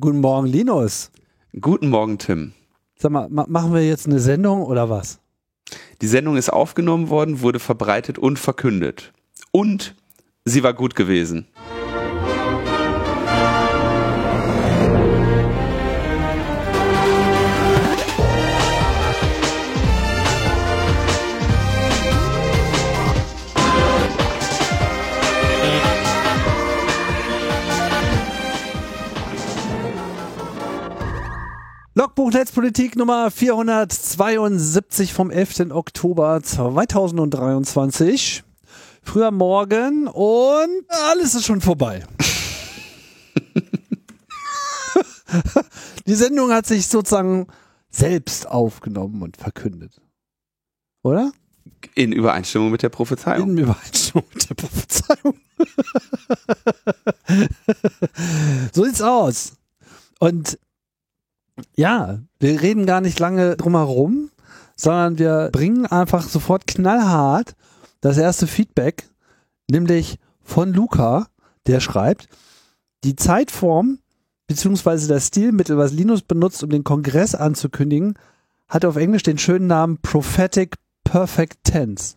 Guten Morgen, Linus. Guten Morgen, Tim. Sag mal, ma machen wir jetzt eine Sendung oder was? Die Sendung ist aufgenommen worden, wurde verbreitet und verkündet. Und sie war gut gewesen. Logbuch Netzpolitik Nummer 472 vom 11. Oktober 2023. Früher Morgen und alles ist schon vorbei. Die Sendung hat sich sozusagen selbst aufgenommen und verkündet. Oder? In Übereinstimmung mit der Prophezeiung. In Übereinstimmung mit der Prophezeiung. so sieht's aus. Und ja, wir reden gar nicht lange drum herum, sondern wir bringen einfach sofort knallhart das erste Feedback, nämlich von Luca, der schreibt, die Zeitform beziehungsweise das Stilmittel, was Linus benutzt, um den Kongress anzukündigen, hat auf Englisch den schönen Namen Prophetic Perfect Tense.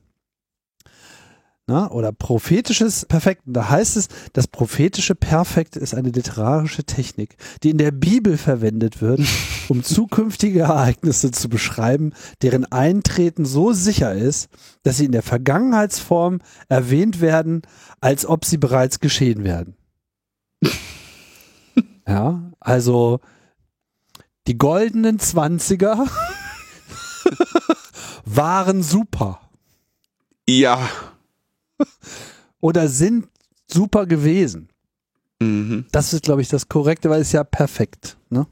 Na, oder prophetisches Perfekt. Da heißt es, das prophetische Perfekt ist eine literarische Technik, die in der Bibel verwendet wird, um zukünftige Ereignisse zu beschreiben, deren Eintreten so sicher ist, dass sie in der Vergangenheitsform erwähnt werden, als ob sie bereits geschehen werden. Ja, also die goldenen Zwanziger waren super. Ja. Oder sind super gewesen. Mhm. Das ist, glaube ich, das Korrekte, weil es ja perfekt. Ne?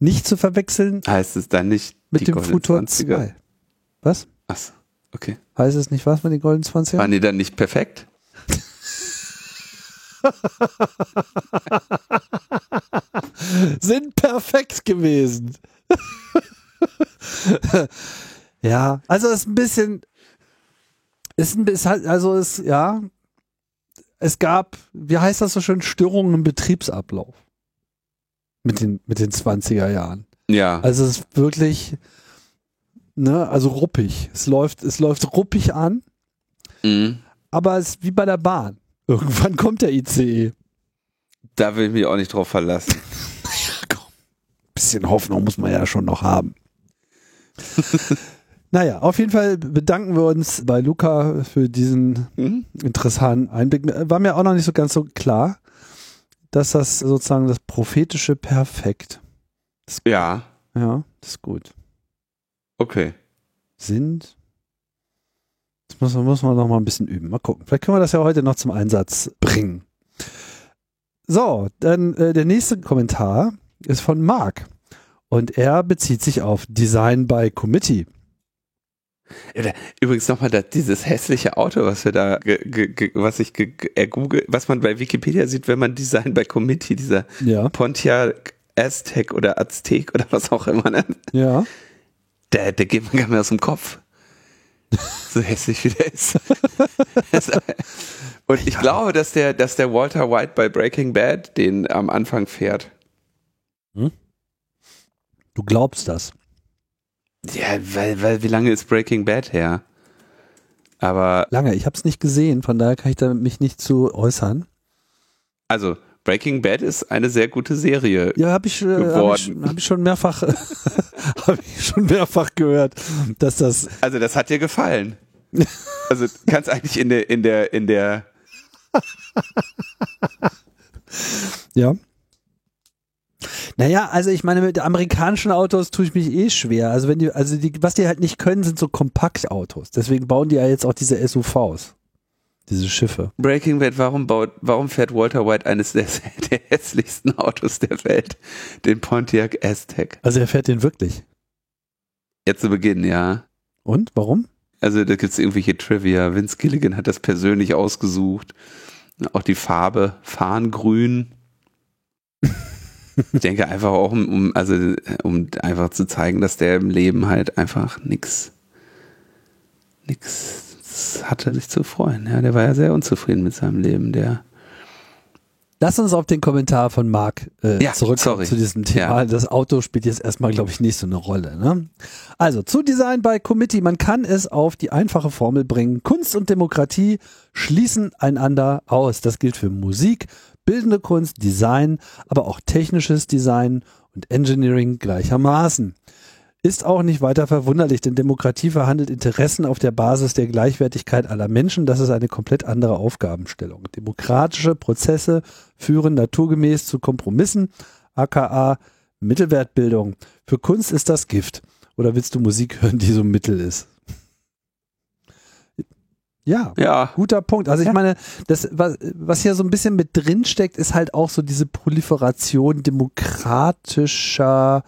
Nicht zu verwechseln Heißt es dann nicht mit dem Futur 20er? 2. Was? Achso, okay. Heißt es nicht was mit den goldenen 20 Waren die dann nicht perfekt? Sind perfekt gewesen. ja, also es ist ein bisschen, ist ein bisschen, halt, also es, ja, es gab, wie heißt das so schön, Störungen im Betriebsablauf. Mit den, mit den 20er Jahren. Ja. Also es ist wirklich, ne, also ruppig. Es läuft, es läuft ruppig an, Mhm. aber es ist wie bei der Bahn. Irgendwann kommt der ICE. Da will ich mich auch nicht drauf verlassen. Bisschen Hoffnung muss man ja schon noch haben. naja, auf jeden Fall bedanken wir uns bei Luca für diesen Mhm. interessanten Einblick. War mir auch noch nicht so ganz so klar, dass das sozusagen das prophetische Perfekt. Ja, Ja, das ist gut. okay. Sind. Das muss, man- muss man noch mal ein bisschen üben. Mal gucken. Vielleicht können wir das ja heute noch zum Einsatz bringen. So, dann äh, der nächste Kommentar ist von Marc. Und er bezieht sich auf Design by Committee. Übrigens nochmal dieses hässliche Auto, was wir da, was ich ergoogle, was man bei Wikipedia sieht, wenn man Design by Committee, dieser Ja. Pontiac Aztec oder Aztec oder was auch immer, ne? Ja. der, der geht mir gar nicht mehr aus dem Kopf. So hässlich wie der ist. Und ich glaube, dass der, dass der Walter White bei Breaking Bad den am Anfang fährt. Du glaubst das. Ja, weil, weil wie lange ist Breaking Bad her? Aber Lange. Ich habe es nicht gesehen, von daher kann ich da mich nicht zu äußern. also Breaking Bad ist eine sehr gute Serie. Ja, habe ich, äh, hab ich, Geworden. hab ich schon mehrfach, habe ich schon mehrfach gehört, dass das Also das hat dir gefallen. Also kannst eigentlich in der in der in der Ja. Naja, also ich meine, mit amerikanischen Autos tue ich mich eh schwer. Also wenn die, also die, was die halt nicht können, sind so Kompaktautos. Deswegen bauen die ja jetzt auch diese SUVs. Diese Schiffe. Breaking Bad, warum baut, warum fährt Walter White eines der, der hässlichsten Autos der Welt, den Pontiac Aztec? Also er fährt den wirklich. Jetzt zu Beginn, ja. Und? Warum? Also da gibt es irgendwelche Trivia. Vince Gilligan hat das persönlich ausgesucht. Auch die Farbe Farngrün. Ich denke einfach auch, um, um, also, um einfach zu zeigen, dass der im Leben halt einfach nix, nix hatte sich zu freuen. Ja, der war ja sehr unzufrieden mit seinem Leben. Der Lass uns auf den Kommentar von Marc äh, Ja, zurückkommen sorry. zu diesem Thema. Ja. Das Auto spielt jetzt erstmal, glaube ich, nicht so eine Rolle. Ne? Also zu Design by Committee. Man kann es auf die einfache Formel bringen. Kunst und Demokratie schließen einander aus. Das gilt für Musik, bildende Kunst, Design, aber auch technisches Design und Engineering gleichermaßen. Ist auch nicht weiter verwunderlich, denn Demokratie verhandelt Interessen auf der Basis der Gleichwertigkeit aller Menschen. Das ist eine komplett andere Aufgabenstellung. Demokratische Prozesse führen naturgemäß zu Kompromissen, aka Mittelwertbildung. Für Kunst ist das Gift. Oder willst du Musik hören, die so Mittel ist? Ja, Ja. guter Punkt. Also ich meine, das, was, was hier so ein bisschen mit drin steckt, ist halt auch so diese Proliferation demokratischer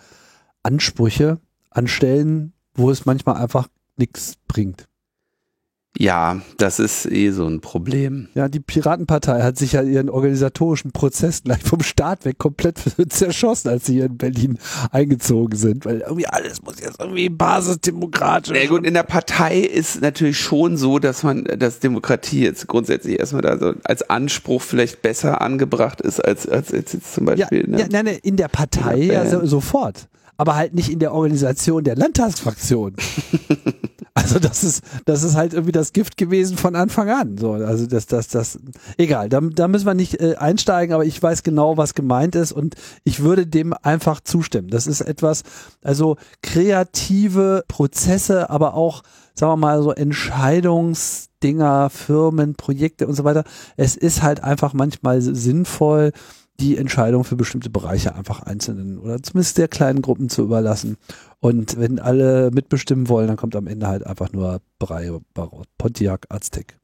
Ansprüche an Stellen, wo es manchmal einfach nichts bringt. Ja, das ist eh so ein Problem. Ja, die Piratenpartei hat sich ja ihren organisatorischen Prozess gleich vom Start weg komplett zerschossen, als sie hier in Berlin eingezogen sind, weil irgendwie alles muss jetzt irgendwie basisdemokratisch. Ja gut, in der Partei ist natürlich schon so, dass man, dass Demokratie jetzt grundsätzlich erstmal da so als Anspruch vielleicht besser angebracht ist als, als jetzt, jetzt zum ja, Beispiel. ne? ja, nein, nein, in der Partei Ja, ja, ja. so, sofort. Aber halt nicht in der Organisation der Landtagsfraktion. also das ist, das ist halt irgendwie das Gift gewesen von Anfang an. So, also das, das, das, egal, da, da müssen wir nicht äh, einsteigen, aber ich weiß genau, was gemeint ist und ich würde dem einfach zustimmen. Das ist etwas, also kreative Prozesse, aber auch, sagen wir mal, so Entscheidungsdinger, Firmen, Projekte und so weiter. Es ist halt einfach manchmal sinnvoll, die Entscheidung für bestimmte Bereiche einfach einzelnen oder zumindest sehr kleinen Gruppen zu überlassen. Und wenn alle mitbestimmen wollen, dann kommt am Ende halt einfach nur Brei, Barot, Pontiac, Aztec.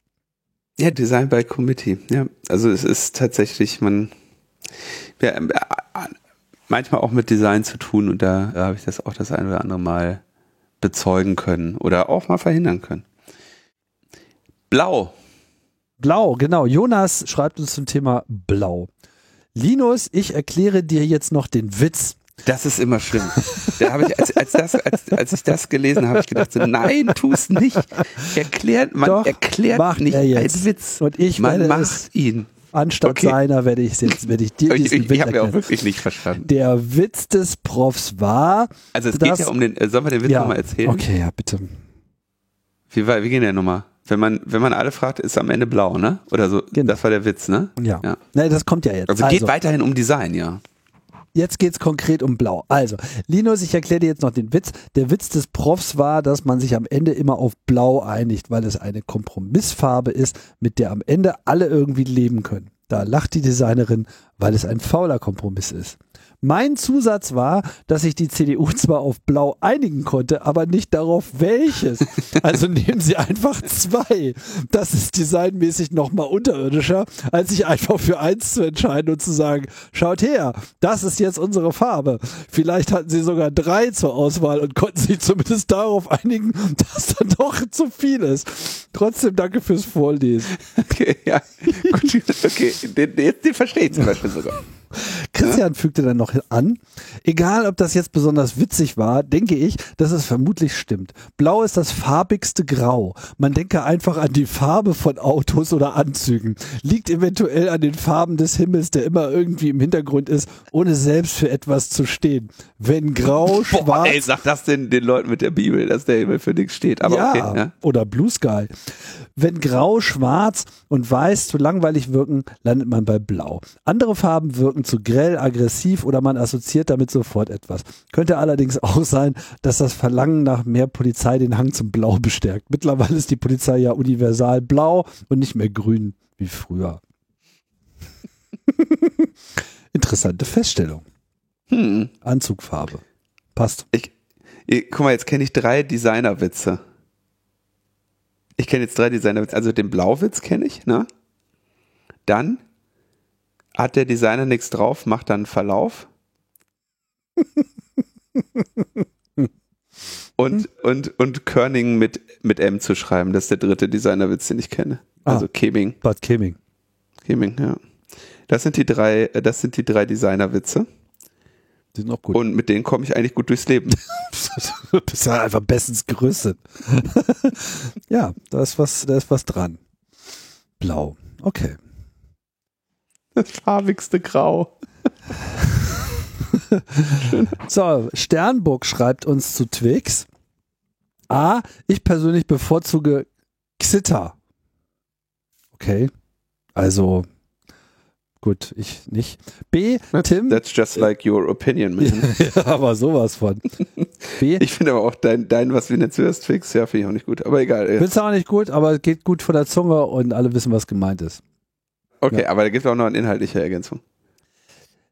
Ja, Design by Committee. Ja, also es ist tatsächlich, man, ja, äh, manchmal auch mit Design zu tun und da, da habe ich das auch das ein oder andere Mal bezeugen können oder auch mal verhindern können. Blau. Blau, genau. Jonas schreibt uns zum Thema Blau. Linus, ich erkläre dir jetzt noch den Witz. Das ist immer schlimm. Da habe ich, als, als, das, als, als ich das gelesen habe, ich gedacht, so, nein, tu es nicht. Erklärt, man Doch, erklärt macht nicht er jetzt. einen Witz. Und ich man macht es- ihn. Anstatt Okay. seiner werde ich jetzt, werde ich dir Ich, diesen ich, Witz ich habe ja auch wirklich nicht verstanden. Der Witz des Profs war, Also es das- geht ja um den, äh, sollen wir den Witz ja, nochmal erzählen? okay, ja, bitte. Wie, wie ging der nochmal? Wenn man, wenn man alle fragt, ist am Ende blau, ne? Oder so. Genau. Das war der Witz, ne? Ja. Ja. Nee, das kommt ja jetzt. Also, geht weiterhin um Design, ja. Jetzt geht's konkret um Blau. Also, Linus, ich erkläre dir jetzt noch den Witz. Der Witz des Profs war, dass man sich am Ende immer auf Blau einigt, weil es eine Kompromissfarbe ist, mit der am Ende alle irgendwie leben können. Da lacht die Designerin, weil es ein fauler Kompromiss ist. Mein Zusatz war, dass sich die CDU zwar auf Blau einigen konnte, aber nicht darauf welches. Also nehmen sie einfach zwei. Das ist designmäßig nochmal unterirdischer, als sich einfach für eins zu entscheiden und zu sagen, schaut her, das ist jetzt unsere Farbe. Vielleicht hatten sie sogar drei zur Auswahl und konnten sich zumindest darauf einigen, dass dann doch zu viel ist. Trotzdem danke fürs Vorlesen. Okay, ja. Gut, okay. Den, den, den verstehe ich zum Beispiel sogar. Christian fügte dann noch an, egal ob das jetzt besonders witzig war, denke ich, dass es vermutlich stimmt. Blau ist das farbigste Grau. Man denke einfach an die Farbe von Autos oder Anzügen. Liegt eventuell an den Farben des Himmels, der immer irgendwie im Hintergrund ist, ohne selbst für etwas zu stehen. Wenn grau, Boah, schwarz, ey, sag das den, den Leuten mit der Bibel, dass der Himmel für nichts steht. Aber ja, okay, ja. oder Blue Sky. Wenn grau, schwarz und weiß zu langweilig wirken, landet man bei blau. Andere Farben wirken zu grell, aggressiv oder man assoziiert damit sofort etwas. Könnte allerdings auch sein, dass das Verlangen nach mehr Polizei den Hang zum Blau bestärkt. Mittlerweile ist die Polizei ja universal blau und nicht mehr grün wie früher. Interessante Feststellung. Hm. Anzugfarbe. Passt. Ich, ich, guck mal, jetzt kenne ich drei Designerwitze. Ich kenne jetzt drei Designerwitze. Also den Blauwitz kenne ich, ne? Dann hat der Designer nichts drauf, macht dann einen Verlauf. und, und, und Körning mit, mit M zu schreiben. Das ist der dritte Designerwitz, den ich kenne. Also Ah. Keming. Bad Keming. Keming, ja. Das sind die drei, äh, das sind die drei Designerwitze. Die sind auch gut. Und mit denen komme ich eigentlich gut durchs Leben. Du bist ja einfach bestens gerüstet. ja, da ist was, da ist was dran. Blau. Okay. Das farbigste Grau. so, Sternburg schreibt uns zu Twix. A, ich persönlich bevorzuge Xitter. Okay. Also, gut, ich nicht. B, Tim. That's just like your opinion, man. ja, aber sowas von. B. Ich finde aber auch dein, dein, was wir jetzt hörst, Twix, ja, finde ich auch nicht gut. Aber egal. Ja. Findest du auch nicht gut, aber geht gut von der Zunge und alle wissen, was gemeint ist. Okay, ja. aber da gibt es auch noch eine inhaltliche Ergänzung.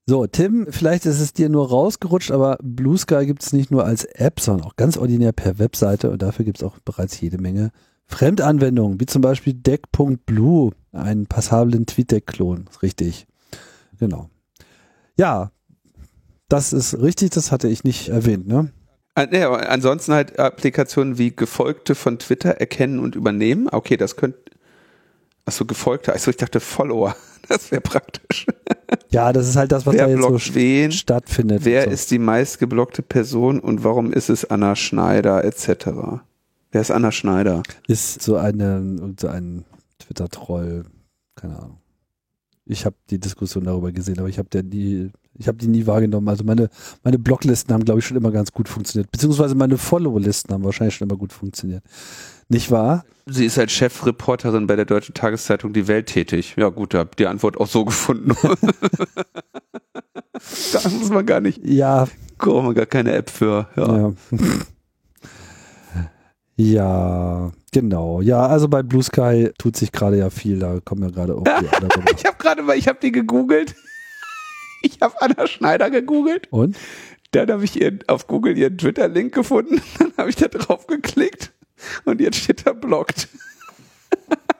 So, Tim, vielleicht ist es dir nur rausgerutscht, aber Blue Sky gibt es nicht nur als App, sondern auch ganz ordinär per Webseite und dafür gibt es auch bereits jede Menge Fremdanwendungen, wie zum Beispiel Deck.blue, einen passablen TweetDeck-Klon. Richtig. Genau. Ja, das ist richtig, das hatte ich nicht erwähnt, ne? Ja, ansonsten halt Applikationen wie Gefolgte von Twitter erkennen und übernehmen. Okay, das könnte. Achso, Gefolgte. Achso, ich dachte Follower. Das wäre praktisch. Ja, das ist halt das, was wer da jetzt so wen, stattfindet. Wer so. ist die meistgeblockte Person und warum ist es Anna Schneider etc.? Wer ist Anna Schneider? Ist so eine, so ein Twitter-Troll, keine Ahnung. Ich habe die Diskussion darüber gesehen, aber ich habe die, ich habe die nie wahrgenommen. Also meine, meine Blocklisten haben, glaube ich, schon immer ganz gut funktioniert. Beziehungsweise meine Follow-Listen haben wahrscheinlich schon immer gut funktioniert. Nicht wahr? Sie ist als Chefreporterin bei der Deutschen Tageszeitung Die Welt tätig. Ja gut, da habt die Antwort auch so gefunden. da muss man gar nicht. Ja. Braucht man gar keine App für. Ja. ja. Ja, genau. Ja, also bei Blue Sky tut sich gerade ja viel. Da kommen ja gerade auch die Ich habe gerade mal, ich habe die gegoogelt. Ich habe Anna Schneider gegoogelt. Und? Dann habe ich ihren, auf Google ihren Twitter-Link gefunden. Dann habe ich da drauf geklickt und jetzt steht da blockt.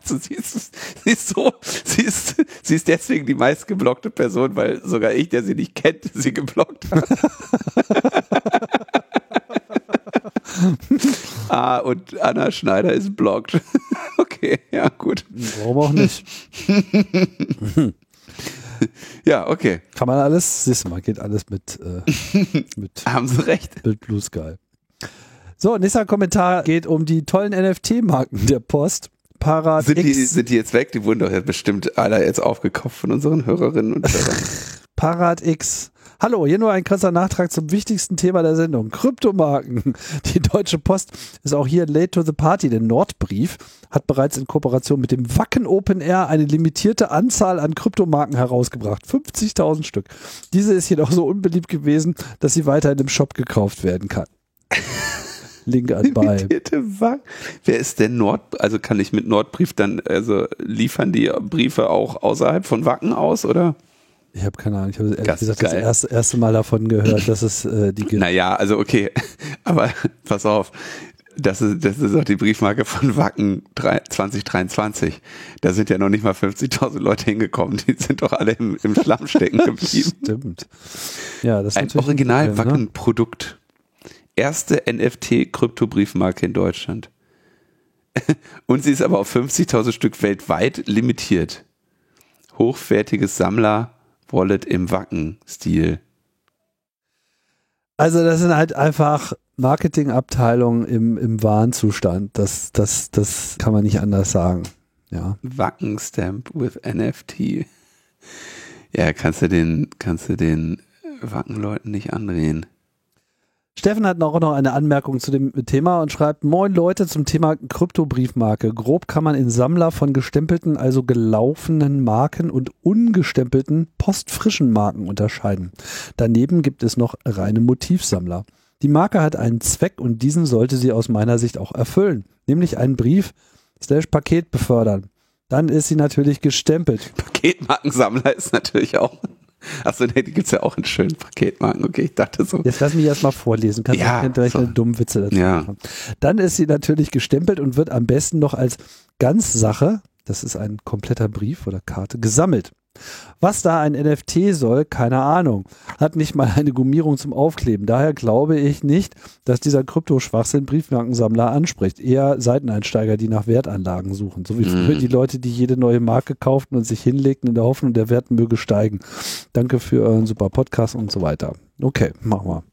Also sie ist, sie ist so, sie ist, sie ist deswegen die meistgeblockte Person, weil sogar ich, der sie nicht kennt, sie geblockt hat. ah, und Anna Schneider ist blockt. okay, ja, gut. Warum auch nicht? ja, okay. Kann man alles, siehst du mal, geht alles mit, äh, mit Haben Sie recht. Mit Blue Sky. So, nächster Kommentar geht um die tollen NFT-Marken der Post. Parad sind X. Die, sind die jetzt weg? Die wurden doch jetzt bestimmt alle jetzt aufgekauft von unseren Hörerinnen und Hörern. Parad X Hallo, hier nur ein krasser Nachtrag zum wichtigsten Thema der Sendung. Kryptomarken. Die Deutsche Post ist auch hier late to the party. Der Nordbrief hat bereits in Kooperation mit dem Wacken Open Air eine limitierte Anzahl an Kryptomarken herausgebracht. 50.000 Stück. Diese ist jedoch so unbeliebt gewesen, dass sie weiter in dem Shop gekauft werden kann. Link anbei. Limitierte. Wer ist denn Nord? Also kann ich mit Nordbrief dann, also liefern die Briefe auch außerhalb von Wacken aus, oder? Ich habe keine Ahnung. Ich habe ehrlich gesagt das erste, erste Mal davon gehört, dass es äh, die gibt. Naja, also okay. Aber pass auf. Das ist, das ist auch die Briefmarke von Wacken 2023. Da sind ja noch nicht mal 50.000 Leute hingekommen. Die sind doch alle im, im Schlamm stecken geblieben. Stimmt. Ja, das ist Ein original Wacken-Produkt. Ne? Erste NFT-Krypto-Briefmarke in Deutschland. Und sie ist aber auf 50.000 Stück weltweit limitiert. Hochwertiges Sammler Wallet im Wacken-Stil. Also das sind halt einfach Marketingabteilungen im, im Warenzustand. Das, das, das kann man nicht anders sagen. Ja. Wacken-Stamp with NFT. Ja, kannst du den, kannst du den Wacken-Leuten nicht andrehen. Steffen hat auch noch eine Anmerkung zu dem Thema und schreibt, moin Leute zum Thema Kryptobriefmarke. Grob kann man in Sammler von gestempelten, also gelaufenen Marken und ungestempelten, postfrischen Marken unterscheiden. Daneben gibt es noch reine Motivsammler. Die Marke hat einen Zweck und diesen sollte sie aus meiner Sicht auch erfüllen, nämlich einen Brief slash Paket befördern. Dann ist sie natürlich gestempelt. Paketmarkensammler ist natürlich auch Achso, nee, die gibt es ja auch in schönen Paketmarken. Okay, ich dachte so. Jetzt lass mich erstmal vorlesen. Kannst ja, du gleich so. eine dumme Witze dazu ja. machen. Dann ist sie natürlich gestempelt und wird am besten noch als Ganzsache, das ist ein kompletter Brief oder Karte, gesammelt. Was da ein NFT soll, keine Ahnung. Hat nicht mal eine Gummierung zum Aufkleben. Daher glaube ich nicht, dass dieser Kryptoschwachsinn Briefmarkensammler anspricht. Eher Seiteneinsteiger, die nach Wertanlagen suchen. So wie früher mhm. die Leute, die jede neue Marke kauften und sich hinlegten in der Hoffnung, der Wert möge steigen. Danke für euren super Podcast und so weiter. Okay, machen wir.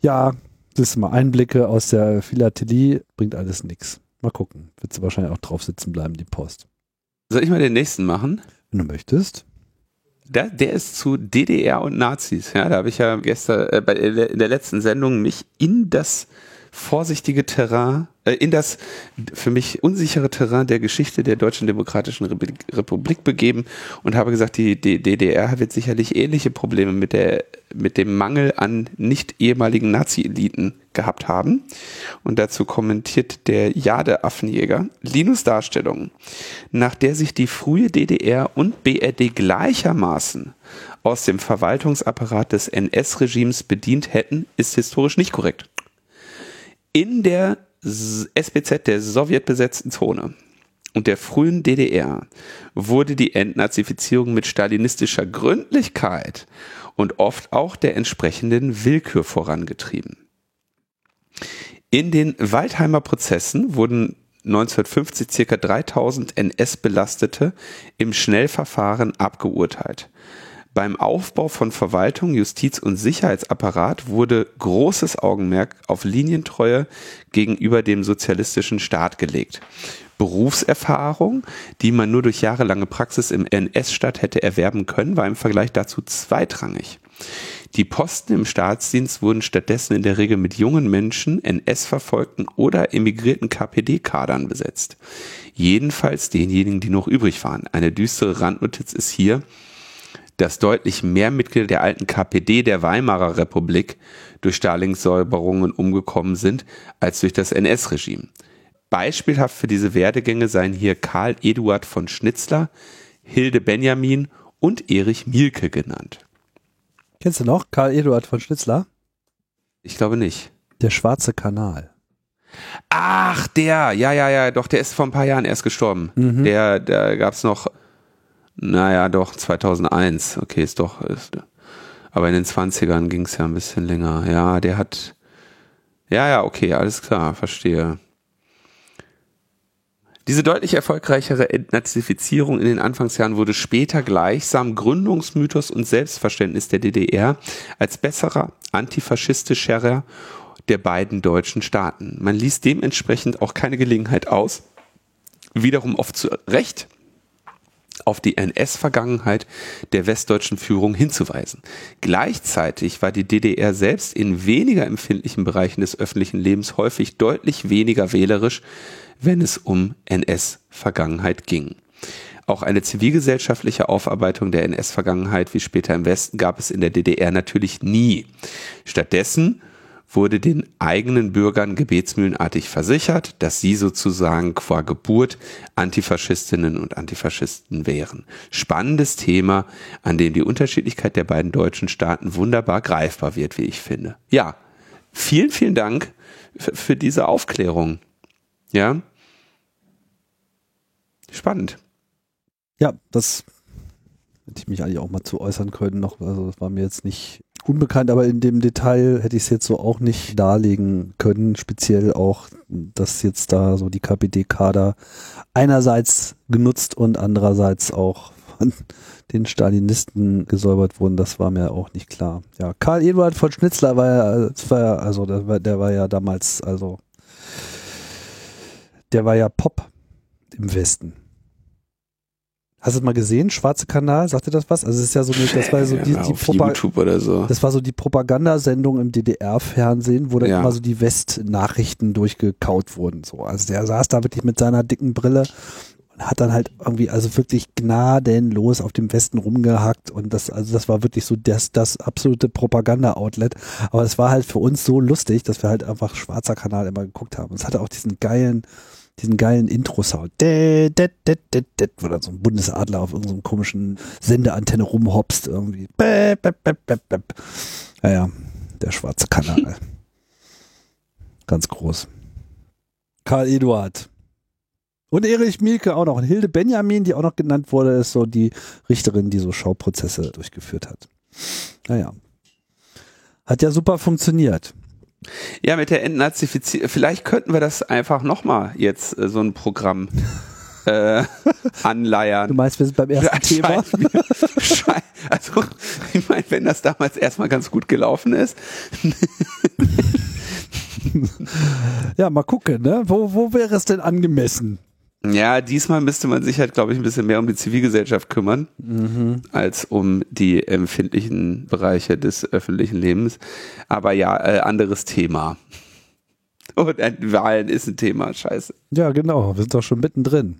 Ja, das sind mal Einblicke aus der Philatelie. Bringt alles nichts. Mal gucken. Wird sie wahrscheinlich auch drauf sitzen bleiben, die Post. Soll ich mal den nächsten machen? Wenn du möchtest. Der, der ist zu DDR und Nazis. Ja, da habe ich ja gestern äh, bei, in der letzten Sendung mich in das vorsichtige Terrain, in das für mich unsichere Terrain der Geschichte der Deutschen Demokratischen Republik begeben und habe gesagt, die, die DDR wird sicherlich ähnliche Probleme mit der mit dem Mangel an nicht ehemaligen Nazi-Eliten gehabt haben. Und dazu kommentiert der Jade-Affenjäger Linus Darstellung, nach der sich die frühe DDR und BRD gleichermaßen aus dem Verwaltungsapparat des NS-Regimes bedient hätten, ist historisch nicht korrekt in der SBZ der sowjetbesetzten Zone und der frühen DDR wurde die Entnazifizierung mit stalinistischer Gründlichkeit und oft auch der entsprechenden Willkür vorangetrieben. In den Waldheimer Prozessen wurden 1950 circa 3000 NS-Belastete im Schnellverfahren abgeurteilt. Beim Aufbau von Verwaltung, Justiz und Sicherheitsapparat wurde großes Augenmerk auf Linientreue gegenüber dem sozialistischen Staat gelegt. Berufserfahrung, die man nur durch jahrelange Praxis im NS-Staat hätte erwerben können, war im Vergleich dazu zweitrangig. Die Posten im Staatsdienst wurden stattdessen in der Regel mit jungen Menschen, NS-Verfolgten oder emigrierten KPD-Kadern besetzt. Jedenfalls denjenigen, die noch übrig waren. Eine düstere Randnotiz ist hier, dass deutlich mehr Mitglieder der alten KPD der Weimarer Republik durch Stalins Säuberungen umgekommen sind als durch das NS-Regime. Beispielhaft für diese Werdegänge seien hier Karl Eduard von Schnitzler, Hilde Benjamin und Erich Mielke genannt. Kennst du noch Karl Eduard von Schnitzler? Ich glaube nicht. Der Schwarze Kanal. Ach, der, ja, ja, ja, doch, der ist vor ein paar Jahren erst gestorben. Mhm. Der, da gab's noch naja, doch, 2001. Okay, ist doch. Ist, aber in den 20ern ging es ja ein bisschen länger. Ja, der hat. Ja, ja, okay, alles klar, verstehe. Diese deutlich erfolgreichere Entnazifizierung in den Anfangsjahren wurde später gleichsam Gründungsmythos und Selbstverständnis der DDR als besserer, antifaschistischerer der beiden deutschen Staaten. Man ließ dementsprechend auch keine Gelegenheit aus, wiederum oft zu Recht auf die NS-Vergangenheit der westdeutschen Führung hinzuweisen. Gleichzeitig war die DDR selbst in weniger empfindlichen Bereichen des öffentlichen Lebens häufig deutlich weniger wählerisch, wenn es um NS-Vergangenheit ging. Auch eine zivilgesellschaftliche Aufarbeitung der NS-Vergangenheit wie später im Westen gab es in der DDR natürlich nie. Stattdessen wurde den eigenen Bürgern gebetsmühlenartig versichert, dass sie sozusagen qua Geburt Antifaschistinnen und Antifaschisten wären. Spannendes Thema, an dem die Unterschiedlichkeit der beiden deutschen Staaten wunderbar greifbar wird, wie ich finde. Ja, vielen, vielen Dank für diese Aufklärung. Ja. Spannend. Ja, das hätte ich mich eigentlich auch mal zu äußern können noch. Also das war mir jetzt nicht unbekannt, aber in dem Detail hätte ich es jetzt so auch nicht darlegen können. Speziell auch, dass jetzt da so die KPD-Kader einerseits genutzt und andererseits auch von den Stalinisten gesäubert wurden, das war mir auch nicht klar. Ja, Karl Eduard von Schnitzler war ja, war ja also der war, der war ja damals, also der war ja Pop im Westen. Hast du es mal gesehen? Schwarze Kanal, sagt dir das was? Also es ist ja so eine, das war so die, ja, die oder so. Das war so die Propagandasendung im DDR-Fernsehen, wo dann ja. immer so die West-Nachrichten durchgekaut wurden. So, also der saß da wirklich mit seiner dicken Brille und hat dann halt irgendwie also wirklich gnadenlos auf dem Westen rumgehackt und das also das war wirklich so das das absolute Propaganda-Outlet. Aber es war halt für uns so lustig, dass wir halt einfach Schwarzer Kanal immer geguckt haben. Es hatte auch diesen geilen diesen geilen Intro-Sound. Wo dann so ein Bundesadler auf irgendeinem komischen Sendeantenne rumhopst irgendwie. Naja, der schwarze Kanal. Ganz groß. Karl Eduard. Und Erich Mielke auch noch. Und Hilde Benjamin, die auch noch genannt wurde, ist so die Richterin, die so Schauprozesse durchgeführt hat. Naja. Hat ja super funktioniert. Ja, mit der Entnazifizierung. Vielleicht könnten wir das einfach nochmal jetzt äh, so ein Programm äh, anleiern. Du meinst, wir sind beim ersten Thema? also, ich meine, wenn das damals erstmal ganz gut gelaufen ist. ja, mal gucken, ne? Wo, wo wäre es denn angemessen? Ja, diesmal müsste man sich halt, glaube ich, ein bisschen mehr um die Zivilgesellschaft kümmern, mhm. als um die empfindlichen Bereiche des öffentlichen Lebens. Aber ja, äh, anderes Thema. Und äh, Wahlen ist ein Thema, scheiße. Ja, genau, wir sind doch schon mittendrin.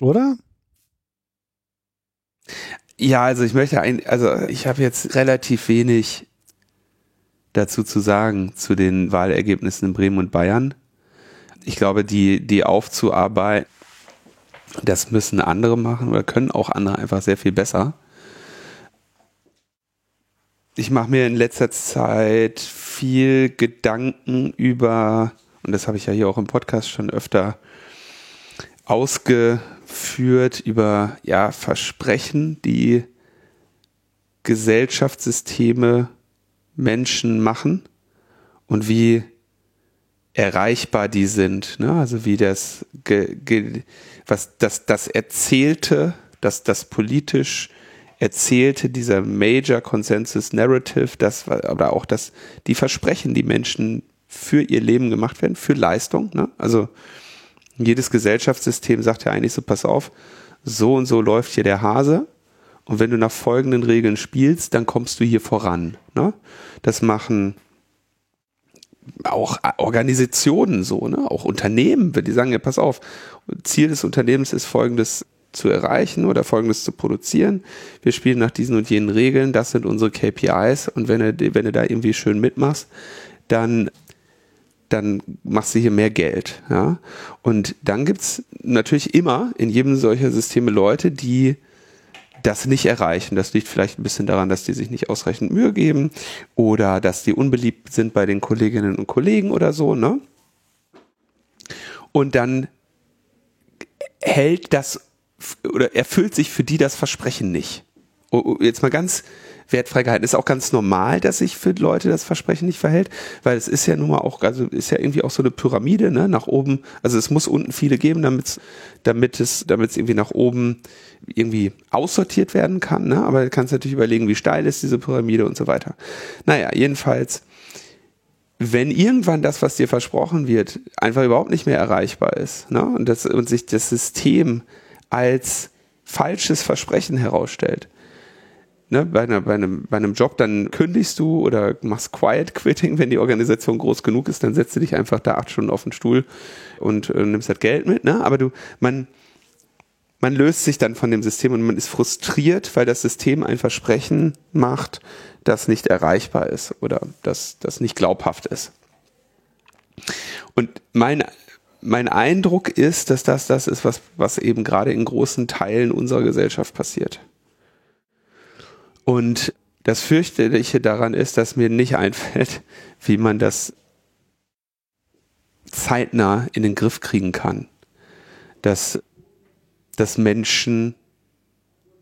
Oder? Ja, also ich möchte ein, also ich habe jetzt relativ wenig dazu zu sagen zu den Wahlergebnissen in Bremen und Bayern. Ich glaube, die, die aufzuarbeiten, das müssen andere machen oder können auch andere einfach sehr viel besser. Ich mache mir in letzter Zeit viel Gedanken über, und das habe ich ja hier auch im Podcast schon öfter ausgeführt, über ja, Versprechen, die Gesellschaftssysteme Menschen machen und wie erreichbar die sind. Ne? Also wie das, ge, ge, was das, das Erzählte, das, das politisch Erzählte, dieser Major Consensus Narrative, das, oder auch das, die Versprechen, die Menschen für ihr Leben gemacht werden, für Leistung. Ne? Also jedes Gesellschaftssystem sagt ja eigentlich so, pass auf, so und so läuft hier der Hase und wenn du nach folgenden Regeln spielst, dann kommst du hier voran. Ne? Das machen auch Organisationen so, ne? auch Unternehmen, wenn die sagen, ja, pass auf, Ziel des Unternehmens ist folgendes zu erreichen oder folgendes zu produzieren. Wir spielen nach diesen und jenen Regeln, das sind unsere KPIs und wenn du, wenn du da irgendwie schön mitmachst, dann dann machst du hier mehr Geld. Ja? Und dann gibt's natürlich immer in jedem solcher Systeme Leute, die das nicht erreichen. Das liegt vielleicht ein bisschen daran, dass die sich nicht ausreichend Mühe geben oder dass die unbeliebt sind bei den Kolleginnen und Kollegen oder so, ne? Und dann hält das oder erfüllt sich für die das Versprechen nicht. Jetzt mal ganz wertfrei gehalten. Ist auch ganz normal, dass sich für Leute das Versprechen nicht verhält, weil es ist ja nun mal auch, also ist ja irgendwie auch so eine Pyramide, ne, nach oben. Also es muss unten viele geben, damit damit es, damit es irgendwie nach oben irgendwie aussortiert werden kann, ne? Aber du kannst natürlich überlegen, wie steil ist diese Pyramide und so weiter. Naja, jedenfalls, wenn irgendwann das, was dir versprochen wird, einfach überhaupt nicht mehr erreichbar ist, ne? Und das, und sich das System als falsches Versprechen herausstellt, ne, bei, einer, bei, einem, bei einem Job, dann kündigst du oder machst Quiet Quitting, wenn die Organisation groß genug ist, dann setzt du dich einfach da acht Stunden auf den Stuhl und äh, nimmst halt Geld mit, ne? Aber du, man, man löst sich dann von dem System und man ist frustriert, weil das System ein Versprechen macht, das nicht erreichbar ist oder das, das nicht glaubhaft ist. Und mein, mein Eindruck ist, dass das das ist, was, was eben gerade in großen Teilen unserer Gesellschaft passiert. Und das fürchterliche daran ist, dass mir nicht einfällt, wie man das zeitnah in den Griff kriegen kann. Dass, dass Menschen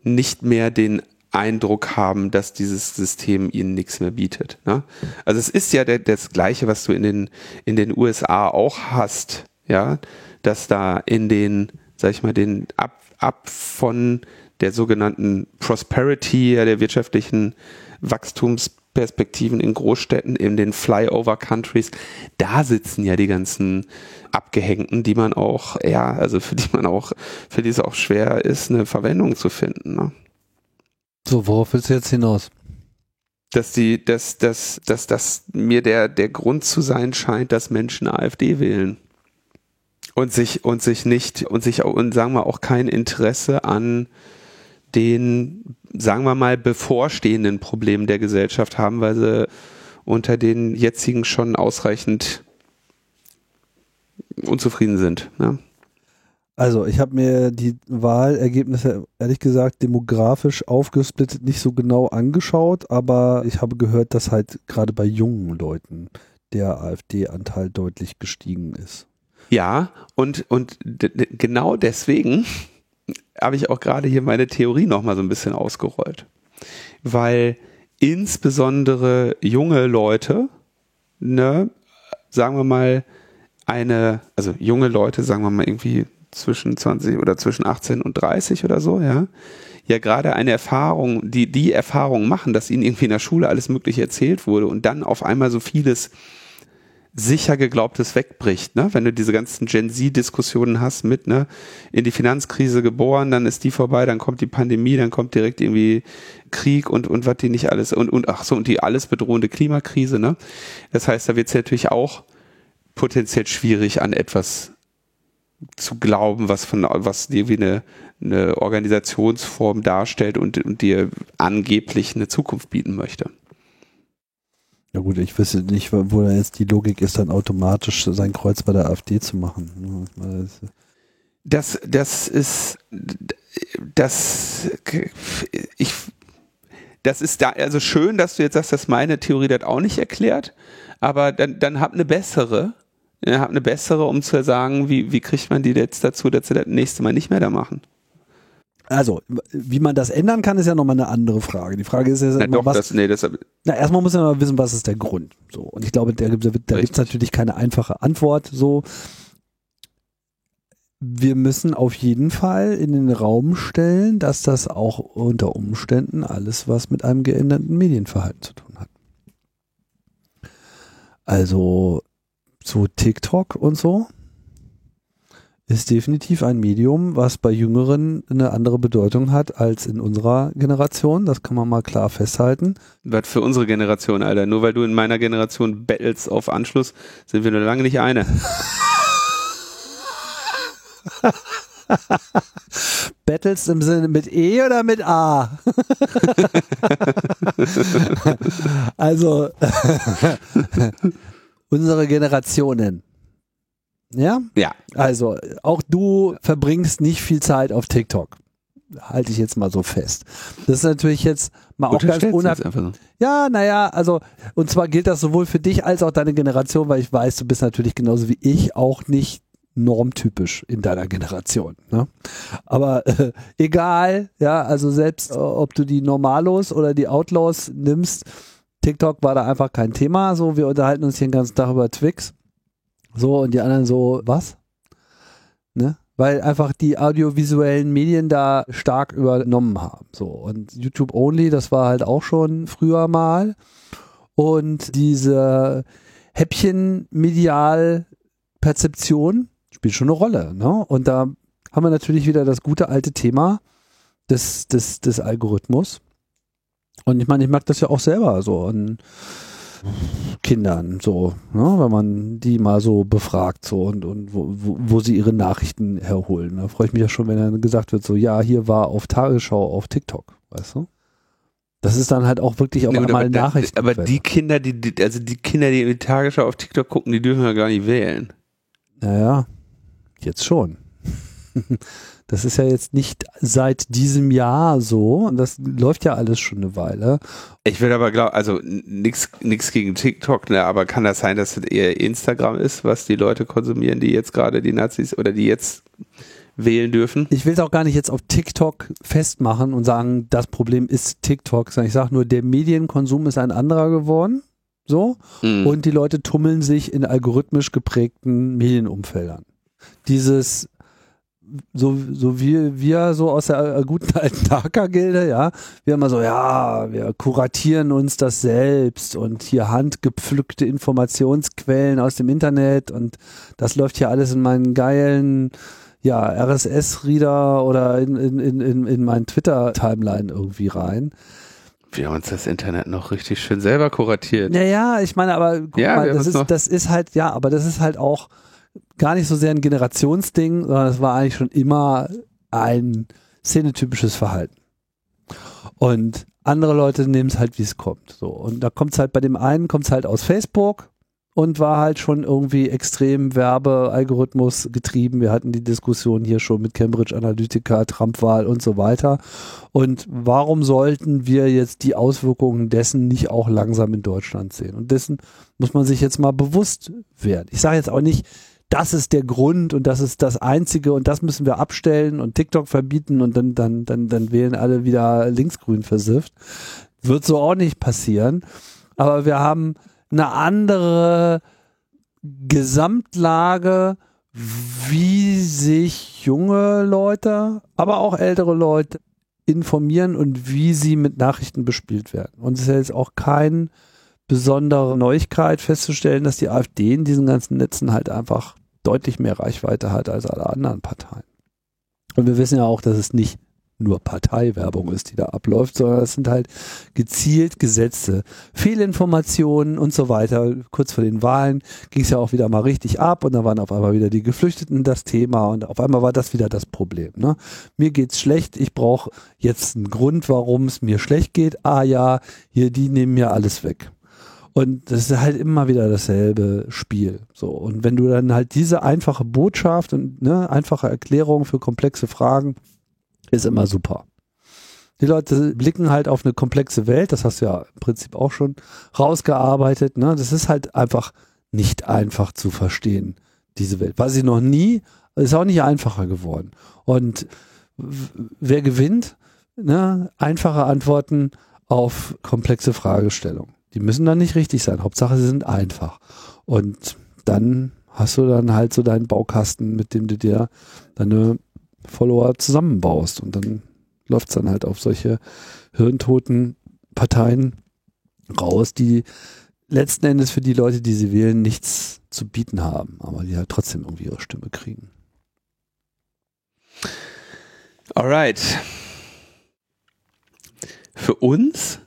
nicht mehr den Eindruck haben, dass dieses System ihnen nichts mehr bietet. Ne? Also es ist ja der, das Gleiche, was du in den, in den USA auch hast, ja, dass da in den, sag ich mal, den ab, ab von der sogenannten Prosperity, der wirtschaftlichen Wachstumsperspektiven in Großstädten, in den Flyover Countries, da sitzen ja die ganzen Abgehängten, die man auch, ja, also für die man auch, für die es auch schwer ist, eine Verwendung zu finden. Ne? So, worauf willst du jetzt hinaus? Dass die, dass, dass, dass das mir der, der Grund zu sein scheint, dass Menschen AfD wählen und sich und sich nicht und sich und sagen wir auch kein Interesse an den, sagen wir mal, bevorstehenden Problemen der Gesellschaft haben, weil sie unter den jetzigen schon ausreichend unzufrieden sind. Ne? Also ich habe mir die Wahlergebnisse ehrlich gesagt demografisch aufgesplittet nicht so genau angeschaut, aber ich habe gehört, dass halt gerade bei jungen Leuten der AfD-Anteil deutlich gestiegen ist. Ja, und, und genau deswegen habe ich auch gerade hier meine Theorie nochmal so ein bisschen ausgerollt. Weil insbesondere junge Leute, ne, sagen wir mal, eine, also junge Leute, sagen wir mal irgendwie zwischen 20 oder zwischen 18 und 30 oder so, ja, ja gerade eine Erfahrung, die die Erfahrung machen, dass ihnen irgendwie in der Schule alles Mögliche erzählt wurde und dann auf einmal so vieles sicher geglaubtes wegbricht, ne? Wenn du diese ganzen Gen Z-Diskussionen hast mit, ne, in die Finanzkrise geboren, dann ist die vorbei, dann kommt die Pandemie, dann kommt direkt irgendwie Krieg und, und was die nicht alles, und, und ach so, und die alles bedrohende Klimakrise, ne? Das heißt, da wird es natürlich auch potenziell schwierig, an etwas zu glauben, was von, was irgendwie eine, eine Organisationsform darstellt und, und dir angeblich eine Zukunft bieten möchte. Ja gut, ich wüsste nicht, wo da jetzt die Logik ist, dann automatisch sein Kreuz bei der AfD zu machen. Das, das ist, das, ich, das ist da, also schön, dass du jetzt sagst, dass meine Theorie das auch nicht erklärt, aber dann, dann hab eine bessere, hab eine bessere, um zu sagen, wie, wie kriegt man die jetzt dazu, dass sie das nächste Mal nicht mehr da machen also, wie man das ändern kann, ist ja nochmal eine andere Frage. Die Frage ist ja, na, doch, was, das, nee, das, na, erstmal muss man mal wissen, was ist der Grund. So. Und ich glaube, da, gibt es natürlich keine einfache Antwort. So. Wir müssen auf jeden Fall in den Raum stellen, dass das auch unter Umständen alles, was mit einem geänderten Medienverhalten zu tun hat. Also, so TikTok und so, ist definitiv ein Medium, was bei Jüngeren eine andere Bedeutung hat als in unserer Generation. Das kann man mal klar festhalten. Was für unsere Generation, Alter. Nur weil du in meiner Generation battles auf Anschluss, sind wir noch lange nicht eine. Battles im Sinne mit E oder mit A? also unsere Generationen ja? Ja. Also, auch du verbringst nicht viel Zeit auf TikTok. Halte ich jetzt mal so fest. Das ist natürlich jetzt mal auch ganz unabhängig. So. Ja, naja, also, und zwar gilt das sowohl für dich als auch deine Generation, weil ich weiß, du bist natürlich genauso wie ich auch nicht normtypisch in deiner Generation. Ne? Aber äh, egal, ja, also selbst äh, ob du die Normalos oder die Outlaws nimmst, TikTok war da einfach kein Thema. So, wir unterhalten uns hier den ganzen Tag über Twix. So, und die anderen so, was? Ne? Weil einfach die audiovisuellen Medien da stark übernommen haben. So, und YouTube Only, das war halt auch schon früher mal. Und diese Häppchen-Medial-Perzeption spielt schon eine Rolle. Ne? Und da haben wir natürlich wieder das gute alte Thema des, des, des Algorithmus. Und ich meine, ich mag das ja auch selber so. Und Kindern, so, ne, wenn man die mal so befragt, so und, und wo, wo, wo sie ihre Nachrichten herholen. Da freue ich mich ja schon, wenn dann gesagt wird, so, ja, hier war auf Tagesschau auf TikTok, weißt du? Das ist dann halt auch wirklich auch nee, einmal Nachrichten. Aber die Kinder, die, die, also die Kinder, die in die Tagesschau auf TikTok gucken, die dürfen ja gar nicht wählen. Naja, jetzt schon. Das ist ja jetzt nicht seit diesem Jahr so. Und das läuft ja alles schon eine Weile. Ich will aber glauben, also nichts gegen TikTok, ne, aber kann das sein, dass es eher Instagram ist, was die Leute konsumieren, die jetzt gerade die Nazis oder die jetzt wählen dürfen? Ich will es auch gar nicht jetzt auf TikTok festmachen und sagen, das Problem ist TikTok, sondern ich sage nur, der Medienkonsum ist ein anderer geworden. So. Mhm. Und die Leute tummeln sich in algorithmisch geprägten Medienumfeldern. Dieses so, so wie wir so aus der äh, guten alten Taka-Gilde, ja, wir immer so, ja, wir kuratieren uns das selbst und hier handgepflückte Informationsquellen aus dem Internet und das läuft hier alles in meinen geilen, ja, RSS-Reader oder in, in, in, in meinen Twitter-Timeline irgendwie rein. Wir haben uns das Internet noch richtig schön selber kuratiert. Naja, ich meine, aber guck ja, mal, das ist, das ist halt, ja, aber das ist halt auch, gar nicht so sehr ein Generationsding, sondern es war eigentlich schon immer ein szenetypisches Verhalten. Und andere Leute nehmen es halt, wie es kommt. So. Und da kommt es halt bei dem einen, kommt es halt aus Facebook und war halt schon irgendwie extrem Werbealgorithmus getrieben. Wir hatten die Diskussion hier schon mit Cambridge Analytica, Trump-Wahl und so weiter. Und warum sollten wir jetzt die Auswirkungen dessen nicht auch langsam in Deutschland sehen? Und dessen muss man sich jetzt mal bewusst werden. Ich sage jetzt auch nicht, das ist der Grund und das ist das Einzige und das müssen wir abstellen und TikTok verbieten und dann, dann, dann, dann wählen alle wieder linksgrün versifft. Wird so auch nicht passieren. Aber wir haben eine andere Gesamtlage, wie sich junge Leute, aber auch ältere Leute informieren und wie sie mit Nachrichten bespielt werden. Und es ist jetzt auch kein besondere Neuigkeit festzustellen, dass die AfD in diesen ganzen Netzen halt einfach deutlich mehr Reichweite hat als alle anderen Parteien. Und wir wissen ja auch, dass es nicht nur Parteiwerbung ist, die da abläuft, sondern es sind halt gezielt gesetzte Fehlinformationen und so weiter. Kurz vor den Wahlen ging es ja auch wieder mal richtig ab und dann waren auf einmal wieder die Geflüchteten das Thema und auf einmal war das wieder das Problem. Ne? Mir geht's schlecht, ich brauche jetzt einen Grund, warum es mir schlecht geht. Ah ja, hier, die nehmen mir alles weg. Und das ist halt immer wieder dasselbe Spiel. So. Und wenn du dann halt diese einfache Botschaft und ne, einfache Erklärung für komplexe Fragen ist immer super. Die Leute blicken halt auf eine komplexe Welt, das hast du ja im Prinzip auch schon rausgearbeitet. Ne? Das ist halt einfach nicht einfach zu verstehen, diese Welt. War sie noch nie, ist auch nicht einfacher geworden. Und wer gewinnt? Ne? Einfache Antworten auf komplexe Fragestellungen. Die müssen dann nicht richtig sein. Hauptsache, sie sind einfach. Und dann hast du dann halt so deinen Baukasten, mit dem du dir deine Follower zusammenbaust. Und dann läuft es dann halt auf solche hirntoten Parteien raus, die letzten Endes für die Leute, die sie wählen, nichts zu bieten haben, aber die halt trotzdem irgendwie ihre Stimme kriegen. Alright. Für uns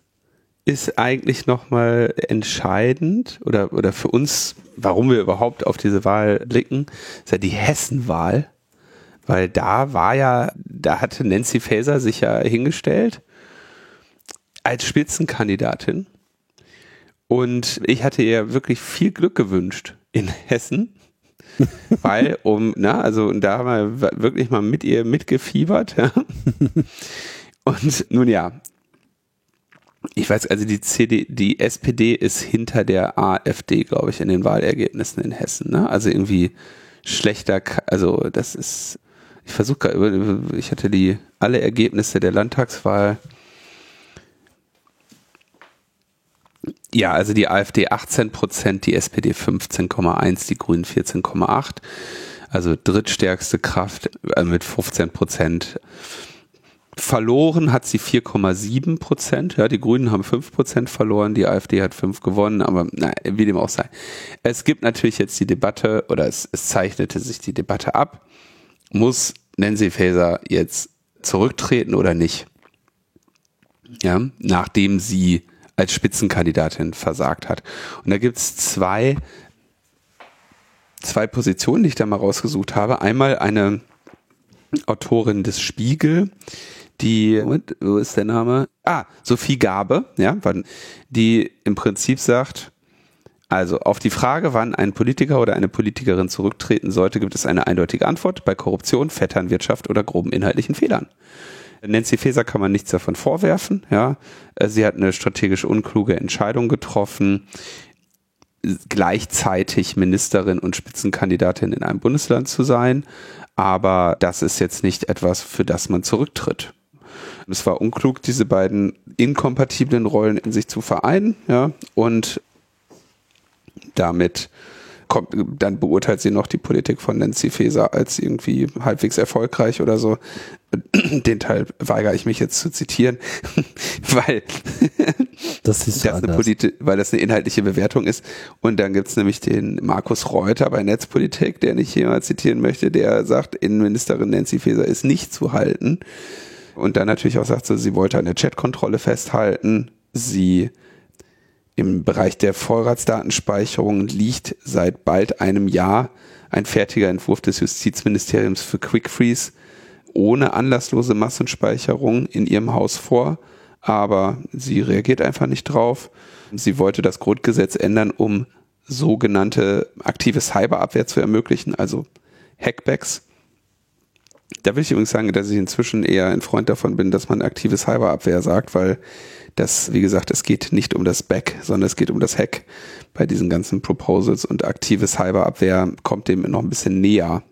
ist eigentlich nochmal entscheidend oder, oder für uns, warum wir überhaupt auf diese Wahl blicken, ist ja die Hessenwahl. Weil da war ja, da hatte Nancy Faeser sich ja hingestellt als Spitzenkandidatin. Und ich hatte ihr wirklich viel Glück gewünscht in Hessen. weil um, na, also da haben wir wirklich mal mit ihr mitgefiebert. Ja. Und nun ja, ich weiß, also die CD, die SPD ist hinter der AfD, glaube ich, in den Wahlergebnissen in Hessen. Ne? Also irgendwie schlechter, also das ist ich versuche ich hatte die alle Ergebnisse der Landtagswahl. Ja, also die AfD 18 Prozent, die SPD 15,1, die Grünen 14,8. Also drittstärkste Kraft äh, mit 15 Prozent. Verloren hat sie 4,7 Prozent. Ja, die Grünen haben 5 Prozent verloren, die AfD hat 5 gewonnen, aber na, wie dem auch sei. Es gibt natürlich jetzt die Debatte, oder es, es zeichnete sich die Debatte ab muss Nancy Faeser jetzt zurücktreten oder nicht? Ja, nachdem sie als Spitzenkandidatin versagt hat. Und da gibt's zwei, zwei Positionen, die ich da mal rausgesucht habe. Einmal eine Autorin des Spiegel, die, wo ist der Name? Ah, Sophie Gabe, ja, die im Prinzip sagt, also auf die Frage, wann ein Politiker oder eine Politikerin zurücktreten sollte, gibt es eine eindeutige Antwort bei Korruption, Vetternwirtschaft oder groben inhaltlichen Fehlern. Nancy Faeser kann man nichts davon vorwerfen. Ja, sie hat eine strategisch unkluge Entscheidung getroffen, gleichzeitig Ministerin und Spitzenkandidatin in einem Bundesland zu sein. Aber das ist jetzt nicht etwas, für das man zurücktritt. Es war unklug, diese beiden inkompatiblen Rollen in sich zu vereinen. Ja, und damit kommt, dann beurteilt sie noch die Politik von Nancy Faeser als irgendwie halbwegs erfolgreich oder so. Den Teil weigere ich mich jetzt zu zitieren, weil das, ist das eine weil das eine inhaltliche Bewertung ist. Und dann gibt's nämlich den Markus Reuter bei Netzpolitik, der nicht jemand zitieren möchte, der sagt, Innenministerin Nancy Faeser ist nicht zu halten. Und dann natürlich auch sagt, so, sie wollte eine Chatkontrolle festhalten. Sie im Bereich der Vorratsdatenspeicherung liegt seit bald einem Jahr ein fertiger Entwurf des Justizministeriums für Quick Freeze ohne anlasslose Massenspeicherung in ihrem Haus vor, aber sie reagiert einfach nicht drauf. Sie wollte das Grundgesetz ändern, um sogenannte aktive Cyberabwehr zu ermöglichen, also Hackbacks. Da will ich übrigens sagen, dass ich inzwischen eher ein Freund davon bin, dass man aktive Cyberabwehr sagt, weil das, wie gesagt, es geht nicht um das Back, sondern es geht um das Hack bei diesen ganzen Proposals und aktive Cyberabwehr kommt dem noch ein bisschen näher.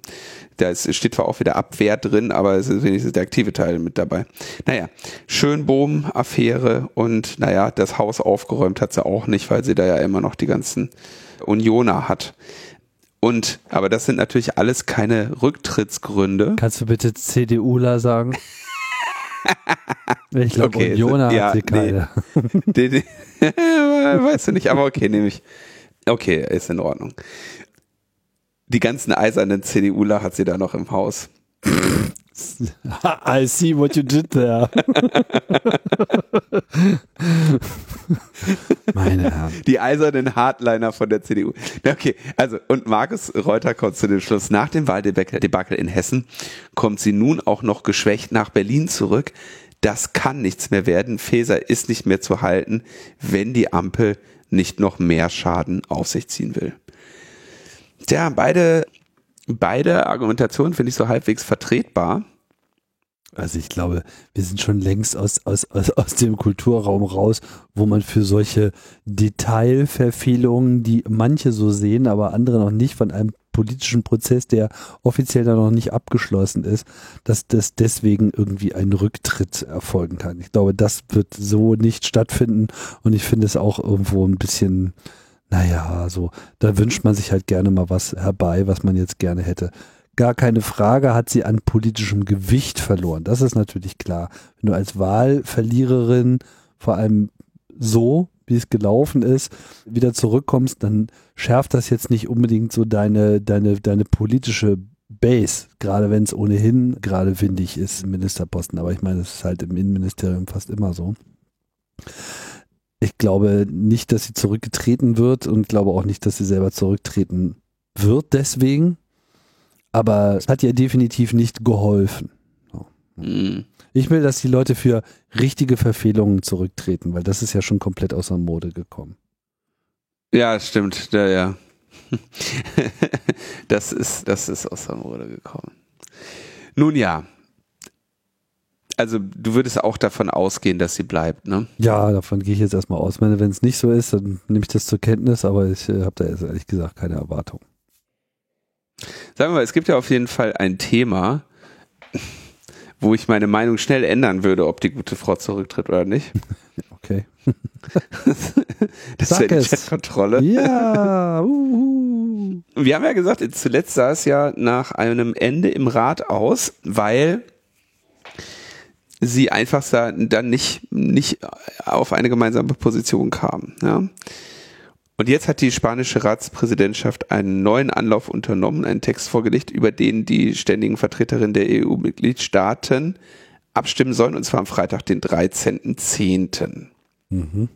Da steht zwar auch wieder Abwehr drin, aber es ist wenigstens der aktive Teil mit dabei. Naja, Schönbohm-Affäre und naja, das Haus aufgeräumt hat sie auch nicht, weil sie da ja immer noch die ganzen Unioner hat. Und, aber das sind natürlich alles keine Rücktrittsgründe. Kannst du bitte CDUler sagen? Ich glaube, Okay, Unioner so- ja, hat sie keine. Den, den, weißt du nicht, aber okay, nehme ich. Okay, ist in Ordnung. Die ganzen eisernen CDUler hat sie da noch im Haus. I see what you did there. Meine Herren. Die eisernen Hardliner von der CDU. Okay, also und Markus Reuter kommt zu dem Schluss, nach dem Wahldebakel in Hessen kommt sie nun auch noch geschwächt nach Berlin zurück. Das kann nichts mehr werden. Faeser ist nicht mehr zu halten, wenn die Ampel nicht noch mehr Schaden auf sich ziehen will. Tja, beide, beide Argumentationen finde ich so halbwegs vertretbar. Also ich glaube, wir sind schon längst aus, aus, aus, aus dem Kulturraum raus, wo man für solche Detailverfehlungen, die manche so sehen, aber andere noch nicht, von einem politischen Prozess, der offiziell da noch nicht abgeschlossen ist, dass das deswegen irgendwie ein Rücktritt erfolgen kann. Ich glaube, das wird so nicht stattfinden und ich finde es auch irgendwo ein bisschen, naja, so, da wünscht man sich halt gerne mal was herbei, was man jetzt gerne hätte gar keine Frage, hat sie an politischem Gewicht verloren. Das ist natürlich klar. Wenn du als Wahlverliererin vor allem so, wie es gelaufen ist, wieder zurückkommst, dann schärft das jetzt nicht unbedingt so deine, deine, deine politische Base, gerade wenn es ohnehin gerade windig ist im Ministerposten. Aber ich meine, es ist halt im Innenministerium fast immer so. Ich glaube nicht, dass sie zurückgetreten wird und glaube auch nicht, dass sie selber zurücktreten wird deswegen. Aber es hat ihr definitiv nicht geholfen. Hm. Ich will, dass die Leute für richtige Verfehlungen zurücktreten, weil das ist ja schon komplett außer Mode gekommen. Ja, stimmt. Ja, ja. Das ist, das ist aus der Mode gekommen. Nun ja. Also du würdest auch davon ausgehen, dass sie bleibt, ne? Ja, davon gehe ich jetzt erstmal aus. Wenn wenn es nicht so ist, dann nehme ich das zur Kenntnis, aber ich äh, habe da jetzt ehrlich gesagt keine Erwartung. Sagen wir mal, es gibt ja auf jeden Fall ein Thema, wo ich meine Meinung schnell ändern würde, ob die gute Frau zurücktritt oder nicht. Okay. Das Sag ist ja die. Chatkontrolle. Ja, uhu. Wir haben ja gesagt, zuletzt sah es ja nach einem Ende im Rat aus, weil sie einfach dann nicht, nicht auf eine gemeinsame Position kamen. Ja. Und jetzt hat die spanische Ratspräsidentschaft einen neuen Anlauf unternommen, einen Text vorgelegt, über den die ständigen Vertreterinnen der EU-Mitgliedstaaten abstimmen sollen, und zwar am Freitag, den 13.10. Mhm.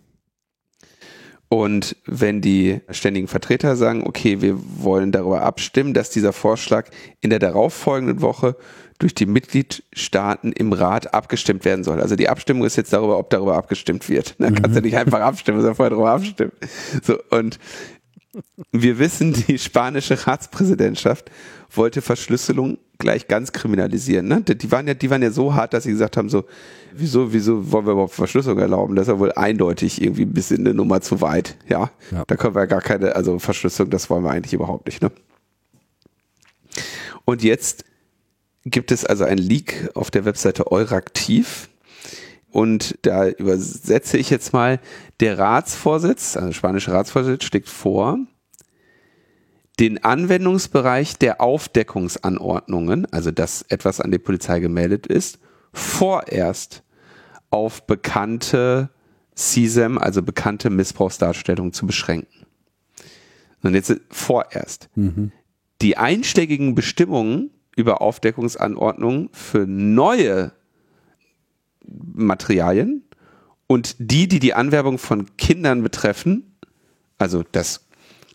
Und wenn die ständigen Vertreter sagen, okay, wir wollen darüber abstimmen, dass dieser Vorschlag in der darauffolgenden Woche durch die Mitgliedstaaten im Rat abgestimmt werden soll. Also die Abstimmung ist jetzt darüber, ob darüber abgestimmt wird. Da kannst du nicht einfach abstimmen, sondern vorher darüber abstimmen. So, und wir wissen, die spanische Ratspräsidentschaft wollte Verschlüsselung gleich ganz kriminalisieren. Ne? Die waren ja, die waren ja so hart, dass sie gesagt haben, so, wieso, wieso wollen wir überhaupt Verschlüsselung erlauben? Das ist ja wohl eindeutig irgendwie ein bisschen eine Nummer zu weit. Ja, Ja. da können wir ja gar keine, also Verschlüsselung, das wollen wir eigentlich überhaupt nicht. Ne? Und jetzt gibt es also ein Leak auf der Webseite Euraktiv. Und da übersetze ich jetzt mal, der Ratsvorsitz, also der spanische Ratsvorsitz, schlägt vor, den Anwendungsbereich der Aufdeckungsanordnungen, also dass etwas an die Polizei gemeldet ist, vorerst auf bekannte CSAM, also bekannte Missbrauchsdarstellungen zu beschränken. Und jetzt vorerst. Mhm. Die einschlägigen Bestimmungen über Aufdeckungsanordnungen für neue Materialien und die, die die Anwerbung von Kindern betreffen, also das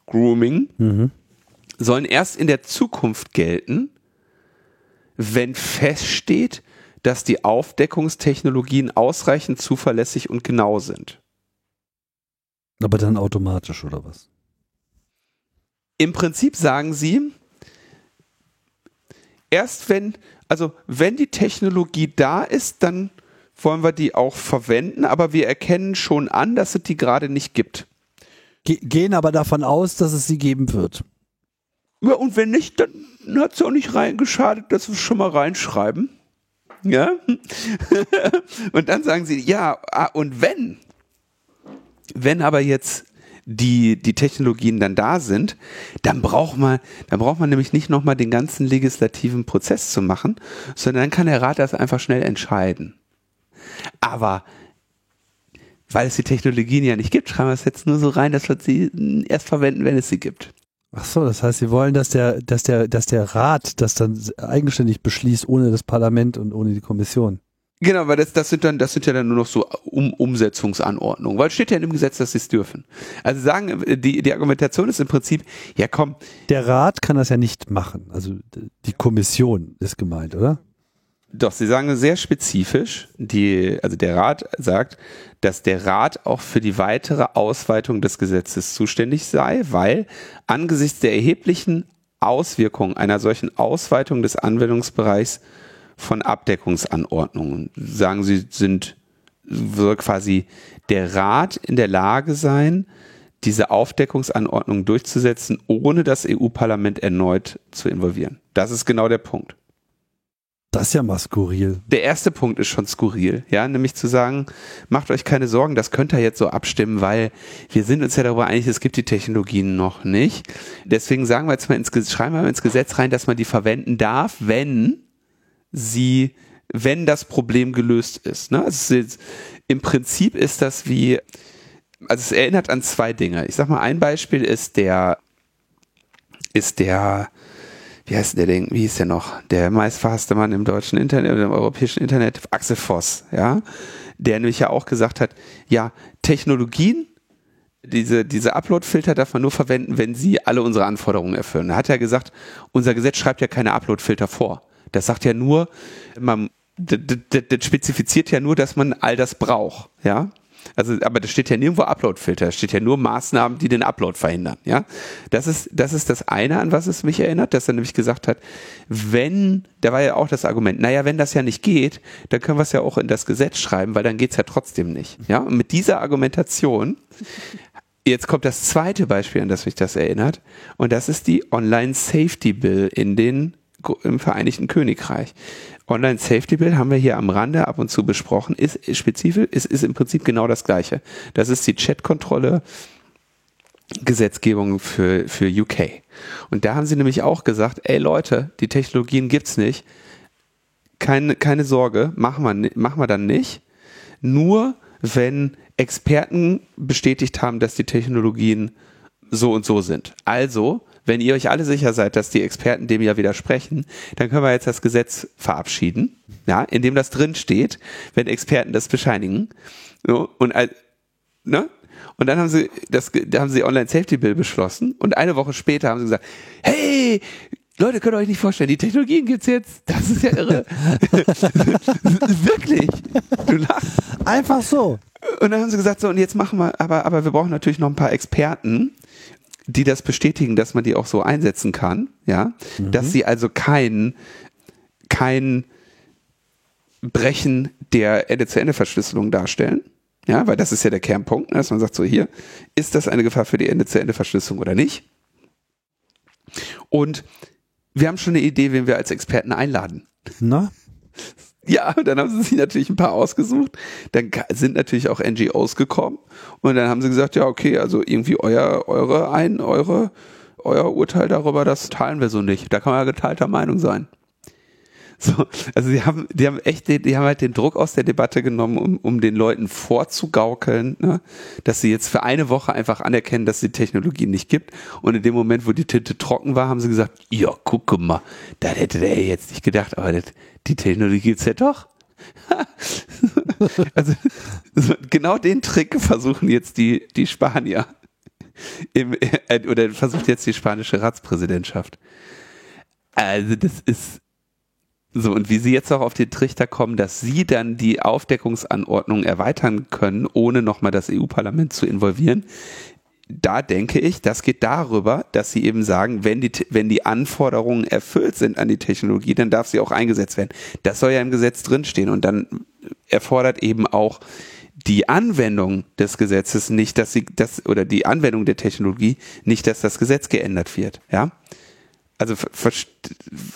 Grooming, Mhm. sollen erst in der Zukunft gelten, wenn feststeht, dass die Aufdeckungstechnologien ausreichend zuverlässig und genau sind. Aber dann automatisch oder was? Im Prinzip sagen sie, erst wenn, also wenn die Technologie da ist, dann wollen wir die auch verwenden, aber wir erkennen schon an, dass es die gerade nicht gibt. Ge gehen aber davon aus, dass es sie geben wird. Ja, und wenn nicht, dann hat es auch nicht reingeschadet, dass wir es schon mal reinschreiben. Ja? und dann sagen sie, ja, ah, und wenn, wenn aber jetzt die, die Technologien dann da sind, dann braucht man, dann braucht man nämlich nicht nochmal den ganzen legislativen Prozess zu machen, sondern dann kann der Rat das einfach schnell entscheiden. Aber weil es die Technologien ja nicht gibt, schreiben wir es jetzt nur so rein, dass wir sie erst verwenden, wenn es sie gibt. Ach so, das heißt, Sie wollen, dass der, dass der, dass der Rat das dann eigenständig beschließt, ohne das Parlament und ohne die Kommission. Genau, weil das, das sind dann, das sind ja dann nur noch so um, Umsetzungsanordnungen, weil es steht ja in dem Gesetz, dass sie es dürfen. Also sagen, die, die Argumentation ist im Prinzip, ja komm. Der Rat kann das ja nicht machen. Also die Kommission ist gemeint, oder? Doch, sie sagen sehr spezifisch, die, also der Rat sagt, dass der Rat auch für die weitere Ausweitung des Gesetzes zuständig sei, weil angesichts der erheblichen Auswirkungen einer solchen Ausweitung des Anwendungsbereichs von Abdeckungsanordnungen, sagen sie, sind, soll quasi der Rat in der Lage sein, diese Aufdeckungsanordnung durchzusetzen, ohne das EU-Parlament erneut zu involvieren. Das ist genau der Punkt. Das ist ja mal skurril. Der erste Punkt ist schon skurril, ja, nämlich zu sagen, macht euch keine Sorgen, das könnt ihr jetzt so abstimmen, weil wir sind uns ja darüber einig, es gibt die Technologien noch nicht. Deswegen sagen wir jetzt mal ins, schreiben wir mal ins Gesetz rein, dass man die verwenden darf, wenn sie, wenn das Problem gelöst ist. Ne? Also ist, Im Prinzip ist das wie, also es erinnert an zwei Dinge. Ich sag mal, ein Beispiel ist der, ist der, wie heißt der Ding, wie hieß der noch? Der meistverhasste Mann im deutschen Internet oder im europäischen Internet, Axel Voss, ja, der nämlich ja auch gesagt hat, ja, Technologien, diese, diese Upload-Filter darf man nur verwenden, wenn sie alle unsere Anforderungen erfüllen. Er hat ja gesagt, unser Gesetz schreibt ja keine Upload-Filter vor. Das sagt ja nur, man, das, das, das spezifiziert ja nur, dass man all das braucht, ja. Also, aber da steht ja nirgendwo Upload-Filter, da steht ja nur Maßnahmen, die den Upload verhindern. Ja, das ist das ist das eine, an was es mich erinnert, dass er nämlich gesagt hat, wenn, da war ja auch das Argument, naja, wenn das ja nicht geht, dann können wir es ja auch in das Gesetz schreiben, weil dann geht's ja trotzdem nicht. Ja, und mit dieser Argumentation Jetzt kommt das zweite Beispiel, an das mich das erinnert, und das ist die Online Safety Bill in den im Vereinigten Königreich. Online Safety Bill haben wir hier am Rande ab und zu besprochen, ist, spezifisch, ist, ist im Prinzip genau das Gleiche. Das ist die Chatkontrolle Gesetzgebung für, für UK. Und da haben sie nämlich auch gesagt, ey Leute, die Technologien gibt's nicht. Keine, keine Sorge, machen wir, machen wir dann nicht. Nur wenn Experten bestätigt haben, dass die Technologien so und so sind. Also wenn ihr euch alle sicher seid, dass die Experten dem ja widersprechen, dann können wir jetzt das Gesetz verabschieden, ja, in dem das drin steht, wenn Experten das bescheinigen. So, und ne? Und dann haben sie das, da haben sie Online Safety Bill beschlossen und eine Woche später haben sie gesagt, hey, Leute, könnt ihr euch nicht vorstellen, die Technologien gibt's jetzt. Das ist ja irre. Wirklich. Du lachst. Einfach so. Und dann haben sie gesagt, so, und jetzt machen wir, aber, aber wir brauchen natürlich noch ein paar Experten die das bestätigen, dass man die auch so einsetzen kann, ja, mhm. dass sie also kein, kein Brechen der Ende-zu-Ende-Verschlüsselung darstellen. Ja, weil das ist ja der Kernpunkt, ne, dass man sagt so hier, ist das eine Gefahr für die Ende-zu-Ende-Verschlüsselung oder nicht? Und wir haben schon eine Idee, wen wir als Experten einladen. Na? Ja, dann haben sie sich natürlich ein paar ausgesucht. Dann sind natürlich auch NGOs gekommen und dann haben sie gesagt, ja, okay, also irgendwie euer, eure ein, eure, euer Urteil darüber, das teilen wir so nicht. Da kann man ja geteilter Meinung sein. So, also die haben, die haben echt, die, die haben halt den Druck aus der Debatte genommen, um, um den Leuten vorzugaukeln, ne, dass sie jetzt für eine Woche einfach anerkennen, dass es die Technologie nicht gibt. Und in dem Moment, wo die Tinte trocken war, haben sie gesagt, ja, guck mal, das hätte der jetzt nicht gedacht, aber das, die Technologie gibt's ja doch. also genau den Trick versuchen jetzt die, die Spanier im, äh, oder versucht jetzt die spanische Ratspräsidentschaft. Also das ist so, und wie Sie jetzt auch auf den Trichter kommen, dass Sie dann die Aufdeckungsanordnung erweitern können, ohne nochmal das EU-Parlament zu involvieren, da denke ich, das geht darüber, dass sie eben sagen, wenn die, wenn die Anforderungen erfüllt sind an die Technologie, dann darf sie auch eingesetzt werden. Das soll ja im Gesetz drinstehen und dann erfordert eben auch die Anwendung des Gesetzes nicht, dass sie das oder die Anwendung der Technologie nicht, dass das Gesetz geändert wird. Ja, Also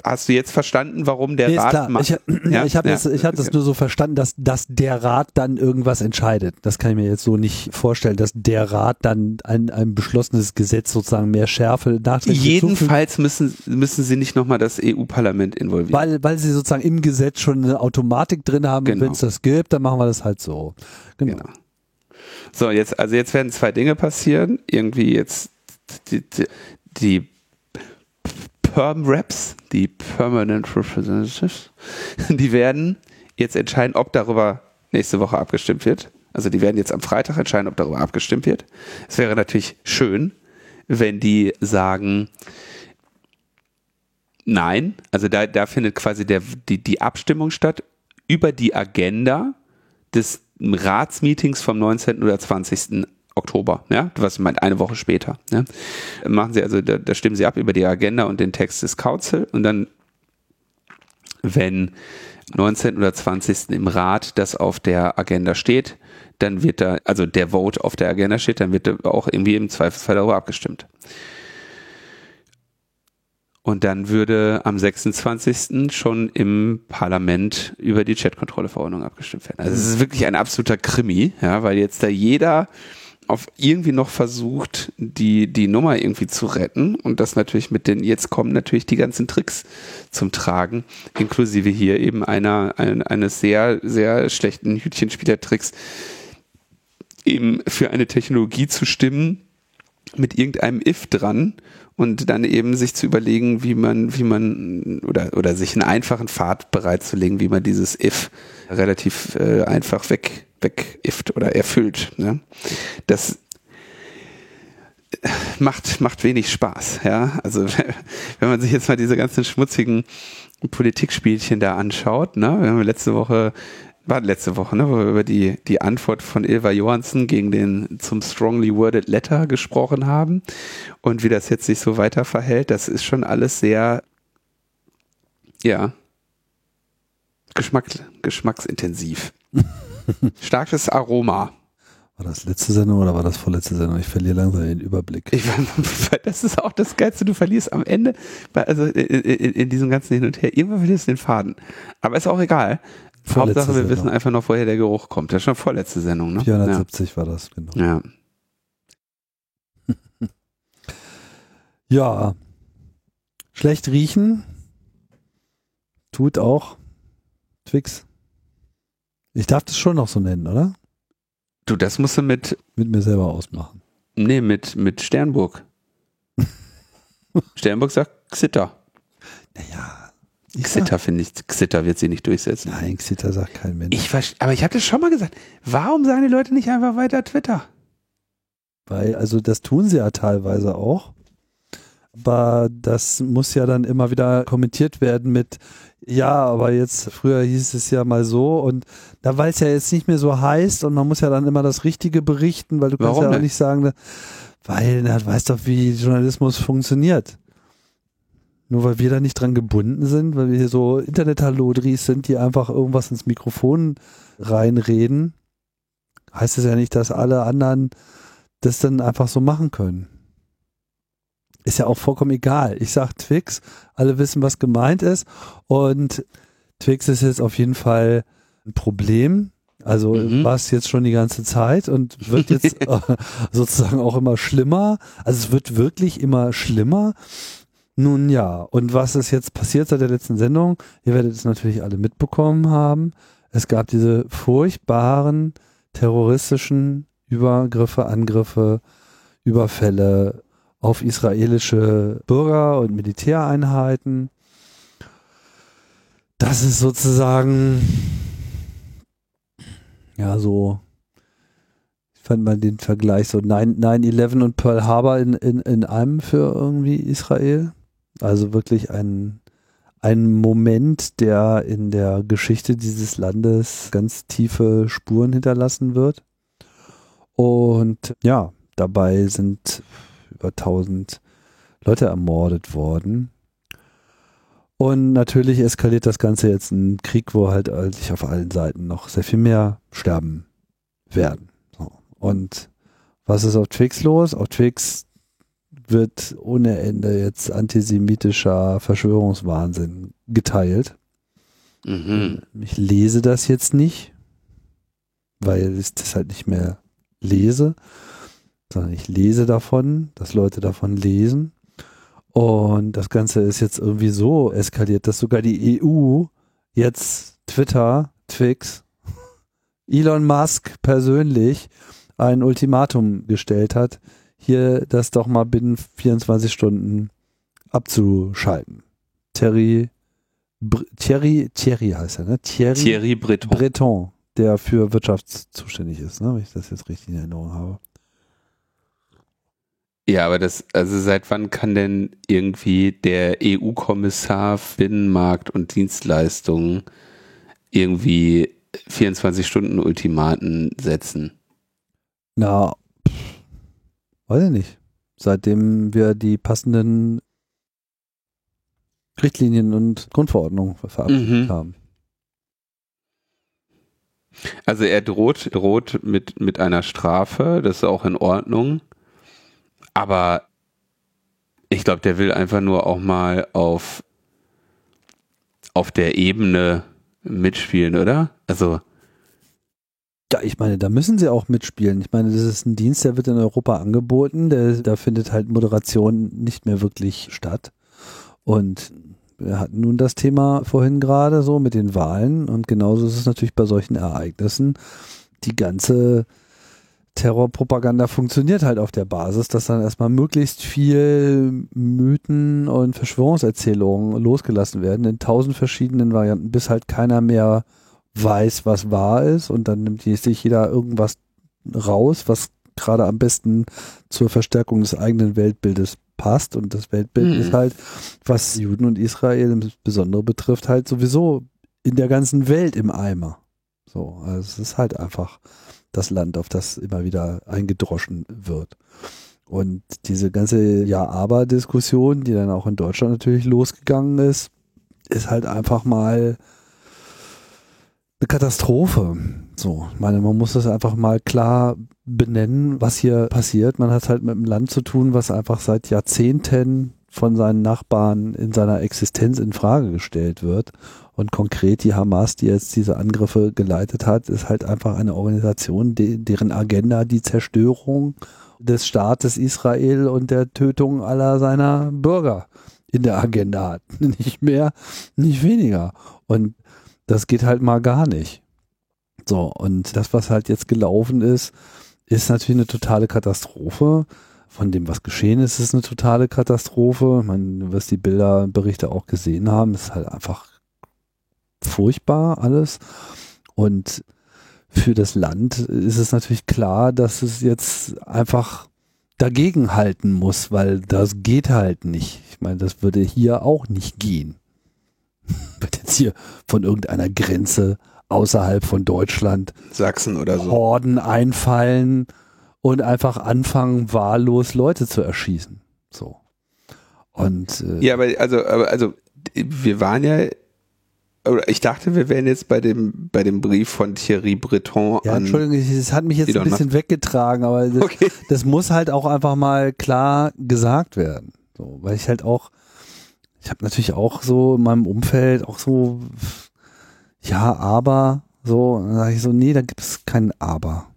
hast du jetzt verstanden, warum der nee, Rat klar. macht? Ich, ja, ich habe ja, das, ich hab das nur so verstanden, dass, dass der Rat dann irgendwas entscheidet. Das kann ich mir jetzt so nicht vorstellen, dass der Rat dann ein, ein beschlossenes Gesetz sozusagen mehr Schärfe nachträglich Jedenfalls müssen, müssen sie nicht nochmal das EU-Parlament involvieren. Weil, weil sie sozusagen im Gesetz schon eine Automatik drin haben genau. und wenn es das gibt, dann machen wir das halt so. Genau. genau. So, jetzt, also jetzt werden zwei Dinge passieren. Irgendwie jetzt die, die, die Perm-Reps, die Permanent Representatives, die werden jetzt entscheiden, ob darüber nächste Woche abgestimmt wird. Also die werden jetzt am Freitag entscheiden, ob darüber abgestimmt wird. Es wäre natürlich schön, wenn die sagen, nein, also da, da findet quasi der, die, die Abstimmung statt über die Agenda des Ratsmeetings vom 19. oder 20. Oktober, ja, was meint eine Woche später. Ja. Machen sie also, da, da stimmen sie ab über die Agenda und den Text des Council und dann, wenn 19. oder 20. im Rat das auf der Agenda steht, dann wird da, also der Vote auf der Agenda steht, dann wird da auch irgendwie im Zweifelsfall darüber abgestimmt. Und dann würde am 26. schon im Parlament über die Chatkontrolleverordnung abgestimmt werden. Also es ist wirklich ein absoluter Krimi, ja, weil jetzt da jeder auf irgendwie noch versucht, die, die Nummer irgendwie zu retten und das natürlich mit den, jetzt kommen natürlich die ganzen Tricks zum Tragen, inklusive hier eben einer, ein, eines sehr, sehr schlechten Hütchenspielertricks, eben für eine Technologie zu stimmen mit irgendeinem if dran und dann eben sich zu überlegen, wie man, wie man, oder, oder sich einen einfachen Pfad bereitzulegen, wie man dieses if relativ äh, einfach weg wegifft oder erfüllt. Ne? Das macht, macht wenig Spaß. Ja? Also wenn man sich jetzt mal diese ganzen schmutzigen Politikspielchen da anschaut, ne? wir haben letzte Woche war letzte Woche, ne, wo wir über die, die Antwort von Ilva Johansson gegen den zum strongly worded letter gesprochen haben und wie das jetzt sich so weiter verhält, das ist schon alles sehr, ja, Geschmack, geschmacksintensiv. Starkes Aroma. War das letzte Sendung oder war das vorletzte Sendung? Ich verliere langsam den Überblick. Ich, das ist auch das Geilste. Du verlierst am Ende, also in, in, in, diesem ganzen Hin und Her, irgendwann verlierst du den Faden. Aber ist auch egal. Vorletzte Hauptsache, wir Sendung. wissen einfach noch, woher der Geruch kommt. Das ist schon vorletzte Sendung, ne? 470 ja. war das, genau. Ja. ja. Schlecht riechen tut auch Twix. Ich darf das schon noch so nennen, oder? Du, das musst du mit. Mit mir selber ausmachen. Nee, mit, mit Sternburg. Sternburg sagt Xitter. Naja. Xitter finde ich, Xitter wird sie nicht durchsetzen. Nein, Xitter sagt kein Mensch. Ich aber ich hatte schon mal gesagt, warum sagen die Leute nicht einfach weiter Twitter? Weil, also das tun sie ja teilweise auch. Aber das muss ja dann immer wieder kommentiert werden mit, ja, aber jetzt, früher hieß es ja mal so und da, weil es ja jetzt nicht mehr so heißt und man muss ja dann immer das Richtige berichten, weil du Warum kannst ja auch nicht sagen, weil, na, du weißt doch, wie Journalismus funktioniert. Nur weil wir da nicht dran gebunden sind, weil wir hier so Internet-Halodris sind, die einfach irgendwas ins Mikrofon reinreden, heißt es ja nicht, dass alle anderen das dann einfach so machen können. Ist ja auch vollkommen egal. Ich sag Twix, alle wissen, was gemeint ist. Und Twix ist jetzt auf jeden Fall ein Problem. Also mhm. war es jetzt schon die ganze Zeit und wird jetzt sozusagen auch immer schlimmer. Also es wird wirklich immer schlimmer. Nun ja, und was ist jetzt passiert seit der letzten Sendung? Ihr werdet es natürlich alle mitbekommen haben. Es gab diese furchtbaren terroristischen Übergriffe, Angriffe, Überfälle auf israelische Bürger und Militäreinheiten. Das ist sozusagen, ja, so, ich fand mal den Vergleich so 9-11 und Pearl Harbor in, in, in einem für irgendwie Israel. Also wirklich ein, ein Moment, der in der Geschichte dieses Landes ganz tiefe Spuren hinterlassen wird. Und ja, dabei sind über 1000 Leute ermordet worden. Und natürlich eskaliert das Ganze jetzt ein Krieg, wo halt sich auf allen Seiten noch sehr viel mehr sterben werden. So. Und was ist auf Twix los? Auf Twix wird ohne Ende jetzt antisemitischer Verschwörungswahnsinn geteilt. Mhm. Ich lese das jetzt nicht, weil ich das halt nicht mehr lese, sondern ich lese davon, dass Leute davon lesen. Und das Ganze ist jetzt irgendwie so eskaliert, dass sogar die EU jetzt Twitter, Twix, Elon Musk persönlich ein Ultimatum gestellt hat, hier das doch mal binnen 24 Stunden abzuschalten. Terry, Br Thierry, Thierry heißt er, ne? Thierry, Thierry Breton. Breton, der für Wirtschaft zuständig ist, ne? wenn ich das jetzt richtig in Erinnerung habe. Ja, aber das, also seit wann kann denn irgendwie der EU-Kommissar Binnenmarkt und Dienstleistungen irgendwie 24 Stunden Ultimaten setzen? Na, weiß ich nicht. Seitdem wir die passenden Richtlinien und Grundverordnungen verabschiedet Mhm. haben. Also er droht, droht mit, mit einer Strafe, das ist auch in Ordnung. Aber ich glaube, der will einfach nur auch mal auf, auf der Ebene mitspielen, oder? Also, Ja, ich meine, da müssen sie auch mitspielen. Ich meine, das ist ein Dienst, der wird in Europa angeboten. Der, da findet halt Moderation nicht mehr wirklich statt. Und wir hatten nun das Thema vorhin gerade so mit den Wahlen. Und genauso ist es natürlich bei solchen Ereignissen. Die ganze Terrorpropaganda funktioniert halt auf der Basis, dass dann erstmal möglichst viel Mythen und Verschwörungserzählungen losgelassen werden in tausend verschiedenen Varianten, bis halt keiner mehr weiß, was wahr ist und dann nimmt sich jeder irgendwas raus, was gerade am besten zur Verstärkung des eigenen Weltbildes passt und das Weltbild Mhm. ist halt, was Juden und Israel insbesondere betrifft, halt sowieso in der ganzen Welt im Eimer. So, also es ist halt einfach das Land, auf das immer wieder eingedroschen wird. Und diese ganze Ja-Aber-Diskussion, die dann auch in Deutschland natürlich losgegangen ist, ist halt einfach mal eine Katastrophe. So, ich meine, man muss das einfach mal klar benennen, was hier passiert. Man hat halt mit einem Land zu tun, was einfach seit Jahrzehnten von seinen Nachbarn in seiner Existenz in Frage gestellt wird. Und konkret die Hamas, die jetzt diese Angriffe geleitet hat, ist halt einfach eine Organisation, de deren Agenda die Zerstörung des Staates Israel und der Tötung aller seiner Bürger in der Agenda hat. Nicht mehr, nicht weniger. Und das geht halt mal gar nicht. So, und das, was halt jetzt gelaufen ist, ist natürlich eine totale Katastrophe. Von dem, was geschehen ist, ist eine totale Katastrophe. Meine, du wirst die Bilderberichte auch gesehen haben, ist halt einfach furchtbar alles. Und für das Land ist es natürlich klar, dass es jetzt einfach dagegen halten muss, weil das geht halt nicht. Ich meine, das würde hier auch nicht gehen. Wird jetzt hier von irgendeiner Grenze außerhalb von Deutschland Sachsen oder so. Horden einfallen und einfach anfangen, wahllos Leute zu erschießen. So. Und äh, Ja, aber also, aber also wir waren ja, ich dachte, wir wären jetzt bei dem, bei dem Brief von Thierry Breton ja, an. Entschuldigung, es hat mich jetzt ein Elon bisschen weggetragen, aber das, Okay. das muss halt auch einfach mal klar gesagt werden. So, weil ich halt auch, ich habe natürlich auch so in meinem Umfeld auch so, ja, aber, so, dann sage ich so, nee, da gibt es kein Aber.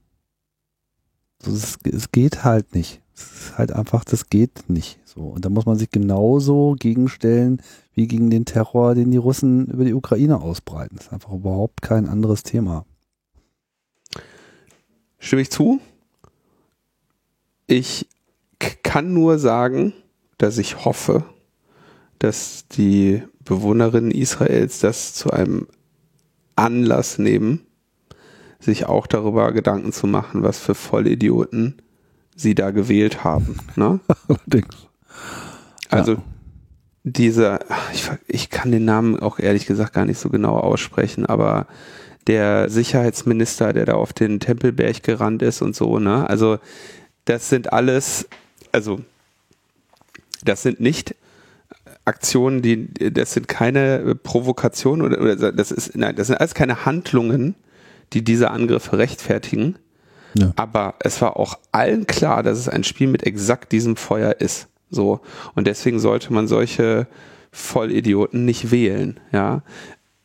So, es, es geht halt nicht. Es ist halt einfach, das geht nicht. So. Und da muss man sich genauso gegenstellen, wie gegen den Terror, den die Russen über die Ukraine ausbreiten. Das ist einfach überhaupt kein anderes Thema. Stimme ich zu? Ich kann nur sagen, dass ich hoffe, dass die Bewohnerinnen Israels das zu einem Anlass nehmen, sich auch darüber Gedanken zu machen, was für Vollidioten sie da gewählt haben. Ne? Allerdings. Also dieser, ich, ich kann den Namen auch ehrlich gesagt gar nicht so genau aussprechen, aber der Sicherheitsminister, der da auf den Tempelberg gerannt ist und so, ne? Also das sind alles, also das sind nicht Aktionen, die, das sind keine Provokationen oder, oder das ist, nein, das sind alles keine Handlungen, die diese Angriffe rechtfertigen. Ja. Aber es war auch allen klar, dass es ein Spiel mit exakt diesem Feuer ist. So. Und deswegen sollte man solche Vollidioten nicht wählen, ja.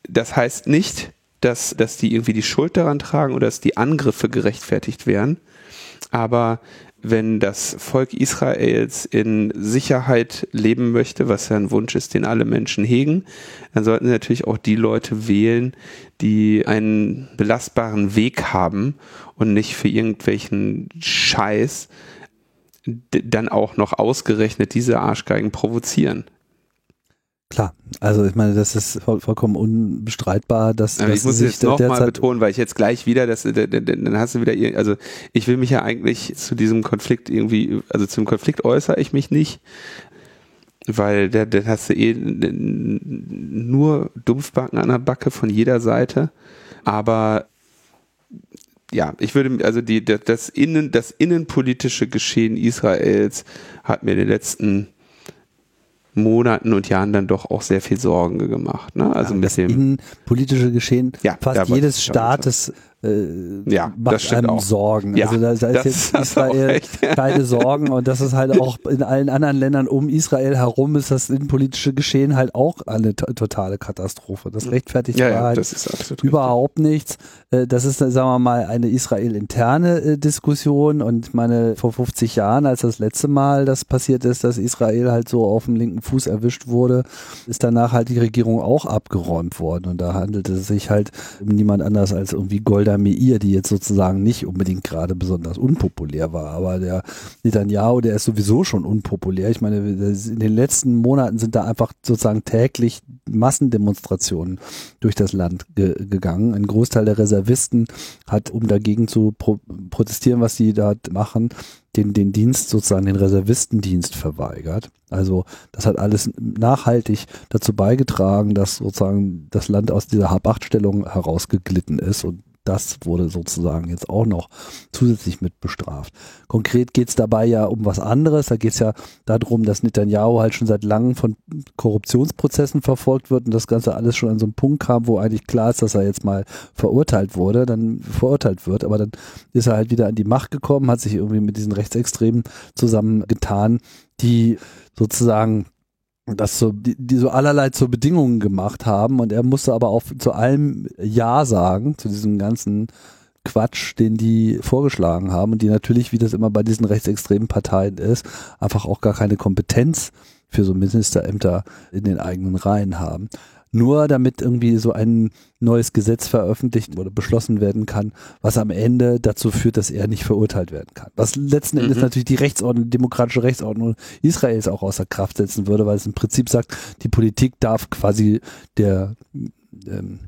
Das heißt nicht, dass, dass die irgendwie die Schuld daran tragen oder dass die Angriffe gerechtfertigt wären. Aber wenn das Volk Israels in Sicherheit leben möchte, was ja ein Wunsch ist, den alle Menschen hegen, dann sollten sie natürlich auch die Leute wählen, die einen belastbaren Weg haben und nicht für irgendwelchen Scheiß dann auch noch ausgerechnet diese Arschgeigen provozieren. Klar, also ich meine, das ist voll, vollkommen unbestreitbar, dass, Aber dass ich muss sich jetzt nochmal betonen, weil ich jetzt gleich wieder, das, dann hast du wieder, also ich will mich ja eigentlich zu diesem Konflikt irgendwie, also zum Konflikt äußere ich mich nicht, weil da, dann hast du eh nur Dumpfbacken an der Backe von jeder Seite, aber ja, ich würde, also die, das, das Innen, das innenpolitische Geschehen Israels hat mir in den letzten Monaten und Jahren dann doch auch sehr viel Sorgen gemacht. Ne? Also ja, mit das dem, innenpolitische Geschehen Ja, fast jedes Staates äh, Ja, das macht einem auch. Sorgen. Ja, also da, da ist jetzt Israel keine Sorgen und das ist halt auch in allen anderen Ländern um Israel herum ist das innenpolitische Geschehen halt auch eine to- totale Katastrophe. Das rechtfertigt ja, ja, halt das überhaupt nichts. Äh, Das ist, sagen wir mal, eine Israel-interne äh, Diskussion und ich meine, vor 50 Jahren, als das letzte Mal das passiert ist, dass Israel halt so auf dem linken Fuß erwischt wurde, ist danach halt die Regierung auch abgeräumt worden und da handelte es sich halt um niemand anders als irgendwie Golda Meir, die jetzt sozusagen nicht unbedingt gerade besonders unpopulär war, aber der Netanyahu, der ist sowieso schon unpopulär. Ich meine, in den letzten Monaten sind da einfach sozusagen täglich Massendemonstrationen durch das Land ge gegangen. Ein Großteil der Reservisten hat, um dagegen zu pro protestieren, was die da machen, den, den Dienst sozusagen, den Reservistendienst verweigert. Also das hat alles nachhaltig dazu beigetragen, dass sozusagen das Land aus dieser Hab-Acht-Stellung herausgeglitten ist und das wurde sozusagen jetzt auch noch zusätzlich mit bestraft. Konkret geht es dabei ja um was anderes. Da geht es ja darum, dass Netanyahu halt schon seit langem von Korruptionsprozessen verfolgt wird und das Ganze alles schon an so einen Punkt kam, wo eigentlich klar ist, dass er jetzt mal verurteilt wurde, dann verurteilt wird. Aber dann ist er halt wieder an die Macht gekommen, hat sich irgendwie mit diesen Rechtsextremen zusammengetan, die sozusagen das so, die, die so allerlei zu Bedingungen gemacht haben und er musste aber auch zu allem Ja sagen, zu diesem ganzen Quatsch, den die vorgeschlagen haben und die natürlich, wie das immer bei diesen rechtsextremen Parteien ist, einfach auch gar keine Kompetenz für so Ministerämter in den eigenen Reihen haben. Nur damit irgendwie so ein neues Gesetz veröffentlicht oder beschlossen werden kann, was am Ende dazu führt, dass er nicht verurteilt werden kann. Was letzten Endes Mhm. natürlich die Rechtsordnung, die demokratische Rechtsordnung Israels auch außer Kraft setzen würde, weil es im Prinzip sagt, die Politik darf quasi der, ähm,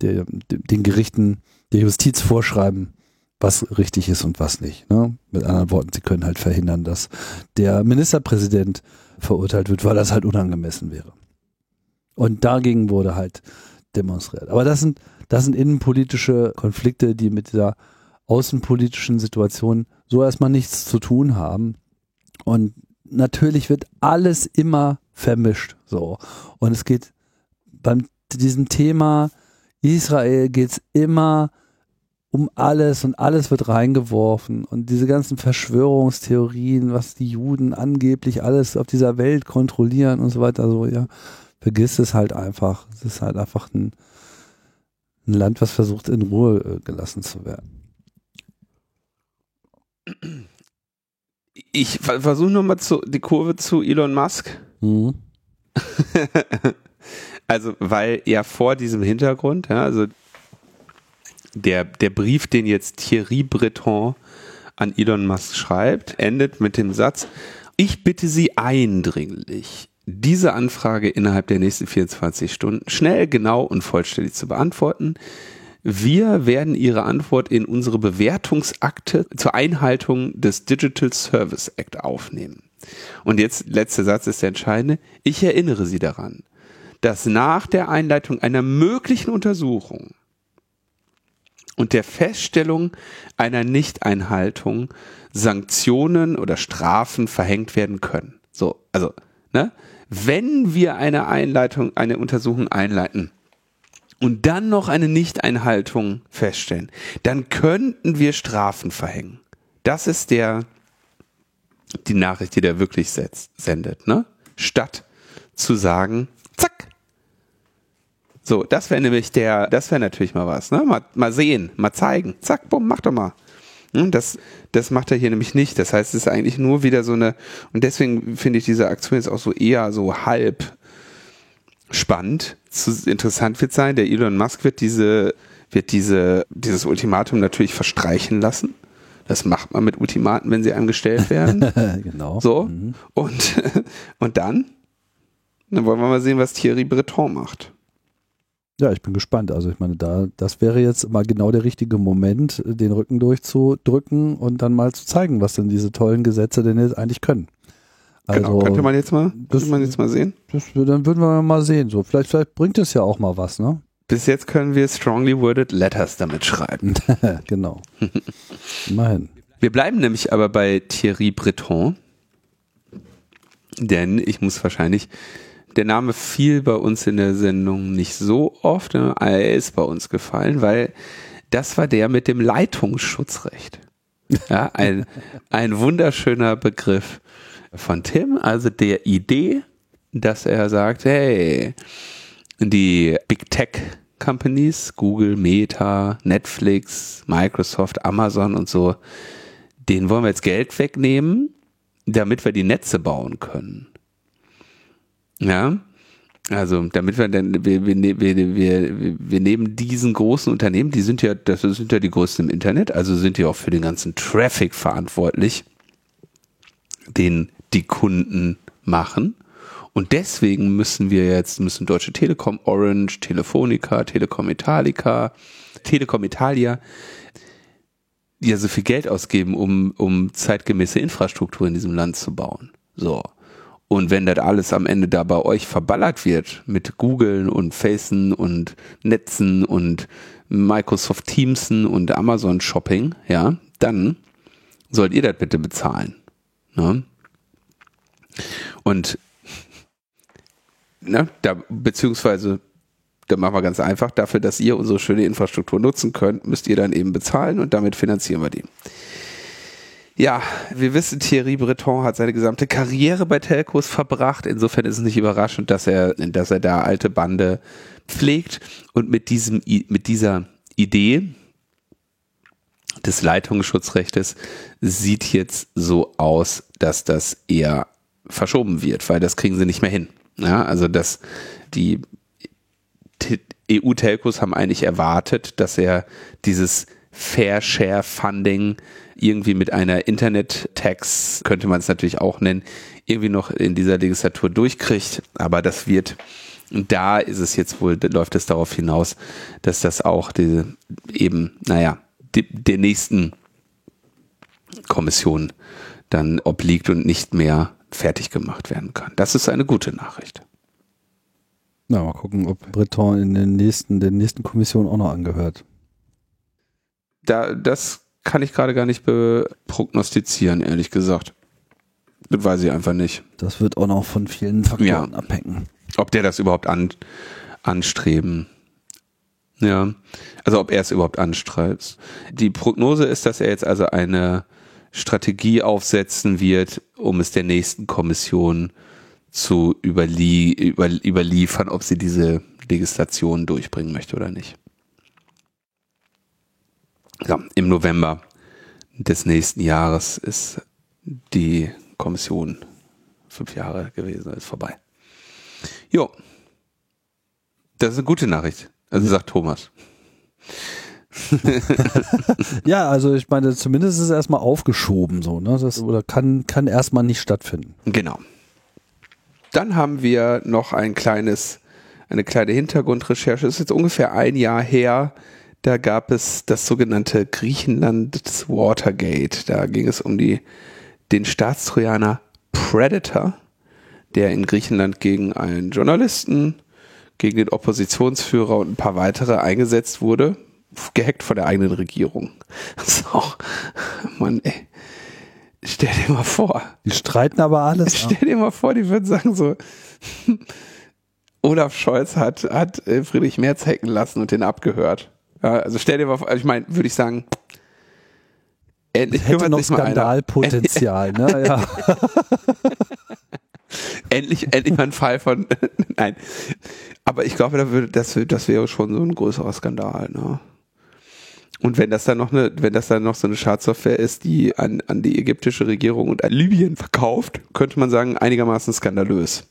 der, den Gerichten der Justiz vorschreiben, was richtig ist und was nicht. Ne? Mit anderen Worten, sie können halt verhindern, dass der Ministerpräsident verurteilt wird, weil das halt unangemessen wäre. Und dagegen wurde halt demonstriert. Aber das sind, das sind innenpolitische Konflikte, die mit dieser außenpolitischen Situation so erstmal nichts zu tun haben. Und natürlich wird alles immer vermischt. So. Und es geht beim diesem Thema Israel geht es immer um alles und alles wird reingeworfen und diese ganzen Verschwörungstheorien, was die Juden angeblich alles auf dieser Welt kontrollieren und so weiter, so ja, vergiss es halt einfach. Es ist halt einfach ein, ein Land, was versucht in Ruhe äh, gelassen zu werden. Ich ver- versuche nochmal zu, die Kurve zu Elon Musk. Mhm. also, weil ja vor diesem Hintergrund, ja, also der, der Brief, den jetzt Thierry Breton an Elon Musk schreibt, endet mit dem Satz, ich bitte Sie eindringlich, diese Anfrage innerhalb der nächsten 24 Stunden schnell, genau und vollständig zu beantworten. Wir werden Ihre Antwort in unsere Bewertungsakte zur Einhaltung des Digital Service Act aufnehmen. Und jetzt, letzter Satz ist der entscheidende. Ich erinnere Sie daran, dass nach der Einleitung einer möglichen Untersuchung und der Feststellung einer Nichteinhaltung Sanktionen oder Strafen verhängt werden können. So, also, ne? Wenn wir eine Einleitung, eine Untersuchung einleiten und dann noch eine Nichteinhaltung feststellen, dann könnten wir Strafen verhängen. Das ist der, die Nachricht, die der wirklich setzt, sendet, ne? Statt zu sagen, zack. So, das wäre nämlich der, das wäre natürlich mal was, ne? Mal, mal sehen, mal zeigen. Zack, bumm, mach doch mal. Hm, Das, das macht er hier nämlich nicht. Das heißt, es ist eigentlich nur wieder so eine, und deswegen finde ich diese Aktion jetzt auch so eher so halb spannend. Interessant wird sein, der Elon Musk wird diese, wird diese, dieses Ultimatum natürlich verstreichen lassen. Das macht man mit Ultimaten, wenn sie einem gestellt werden. genau. So. Mhm. Und, und dann? Dann wollen wir mal sehen, was Thierry Breton macht. Ja, ich bin gespannt. Also ich meine, da, das wäre jetzt mal genau der richtige Moment, den Rücken durchzudrücken und dann mal zu zeigen, was denn diese tollen Gesetze denn jetzt eigentlich können. Also, genau. Könnte man jetzt mal, das- man jetzt mal sehen? das, dann würden wir mal sehen. So, vielleicht, vielleicht bringt es ja auch mal was, ne? Bis jetzt können wir strongly worded letters damit schreiben. genau. Immerhin. Wir bleiben nämlich aber bei Thierry Breton, denn ich muss wahrscheinlich, der Name fiel bei uns in der Sendung nicht so oft, ne? er ist bei uns gefallen, weil das war der mit dem Leitungsschutzrecht. Ja, ein, ein wunderschöner Begriff von Tim, also der Idee, dass er sagt, hey, die Big Tech Companies, Google, Meta, Netflix, Microsoft, Amazon und so, denen wollen wir jetzt Geld wegnehmen, damit wir die Netze bauen können. Ja, also damit wir dann, wir, wir, ne- wir, wir, wir nehmen diesen großen Unternehmen, die sind ja, das sind ja die größten im Internet, also sind die auch für den ganzen Traffic verantwortlich, den die Kunden machen. Und deswegen müssen wir jetzt, müssen Deutsche Telekom, Orange, Telefonica, Telekom Italica, Telekom Italia, ja so viel Geld ausgeben, um, um zeitgemäße Infrastruktur in diesem Land zu bauen. So. Und wenn das alles am Ende da bei euch verballert wird mit Googlen und Facen und Netzen und Microsoft Teamsen und Amazon Shopping, ja, dann sollt ihr das bitte bezahlen. Ne? Und ne, da, beziehungsweise, da machen wir ganz einfach, dafür, dass ihr unsere schöne Infrastruktur nutzen könnt, müsst ihr dann eben bezahlen und damit finanzieren wir die. Ja, wir wissen, Thierry Breton hat seine gesamte Karriere bei Telcos verbracht. Insofern ist es nicht überraschend, dass er, dass er da alte Bande pflegt und mit diesem, mit dieser Idee des Leitungsschutzrechtes sieht jetzt so aus, dass das eher verschoben wird, weil das kriegen sie nicht mehr hin. Ja, also dass die EU-Telcos haben eigentlich erwartet, dass er dieses Fair Share Funding irgendwie mit einer Internet-Tax, könnte man es natürlich auch nennen, irgendwie noch in dieser Legislatur durchkriegt. Aber das wird, da ist es jetzt wohl, läuft es darauf hinaus, dass das auch diese eben, naja, die, der nächsten Kommission dann obliegt und nicht mehr fertig gemacht werden kann. Das ist eine gute Nachricht. Na, mal gucken, ob Breton in den nächsten, der nächsten Kommission auch noch angehört. Da, das kann ich gerade gar nicht prognostizieren, ehrlich gesagt. Das weiß ich einfach nicht. Das wird auch noch von vielen Faktoren Ja. abhängen. Ob der das überhaupt an, anstreben. Ja. Also ob er es überhaupt anstreibt. Die Prognose ist, dass er jetzt also eine Strategie aufsetzen wird, um es der nächsten Kommission zu überlie über überliefern, ob sie diese Legislation durchbringen möchte oder nicht. Ja, im November des nächsten Jahres ist die Kommission fünf Jahre gewesen, ist vorbei. Jo. Das ist eine gute Nachricht. Also sagt Thomas. Ja, also ich meine, zumindest ist es erstmal aufgeschoben so, ne? Das oder kann, kann erstmal nicht stattfinden. Genau. Dann haben wir noch ein kleines, eine kleine Hintergrundrecherche. Es ist jetzt ungefähr ein Jahr her. Da gab es das sogenannte Griechenland Watergate. Da ging es um die, den Staatstrojaner Predator, der in Griechenland gegen einen Journalisten, gegen den Oppositionsführer und ein paar weitere eingesetzt wurde. Gehackt von der eigenen Regierung. Das ist auch, Mann, ey. Stell dir mal vor. Die streiten aber alles. Stell dir mal vor, die würden sagen so, Olaf Scholz hat, hat äh, Friedrich Merz hacken lassen und den abgehört. Ja, also stell dir mal vor, also ich meine, würde ich sagen, Endlich Hätte kümmert noch. Skandalpotenzial, ne? Ja. endlich, endlich mal ein Fall von, nein. Aber ich glaube, da würde, das, das wäre schon so ein größerer Skandal, ne? Und wenn das dann noch eine, wenn das dann noch so eine Schadsoftware ist, die an, an die ägyptische Regierung und an Libyen verkauft, könnte man sagen, einigermaßen skandalös.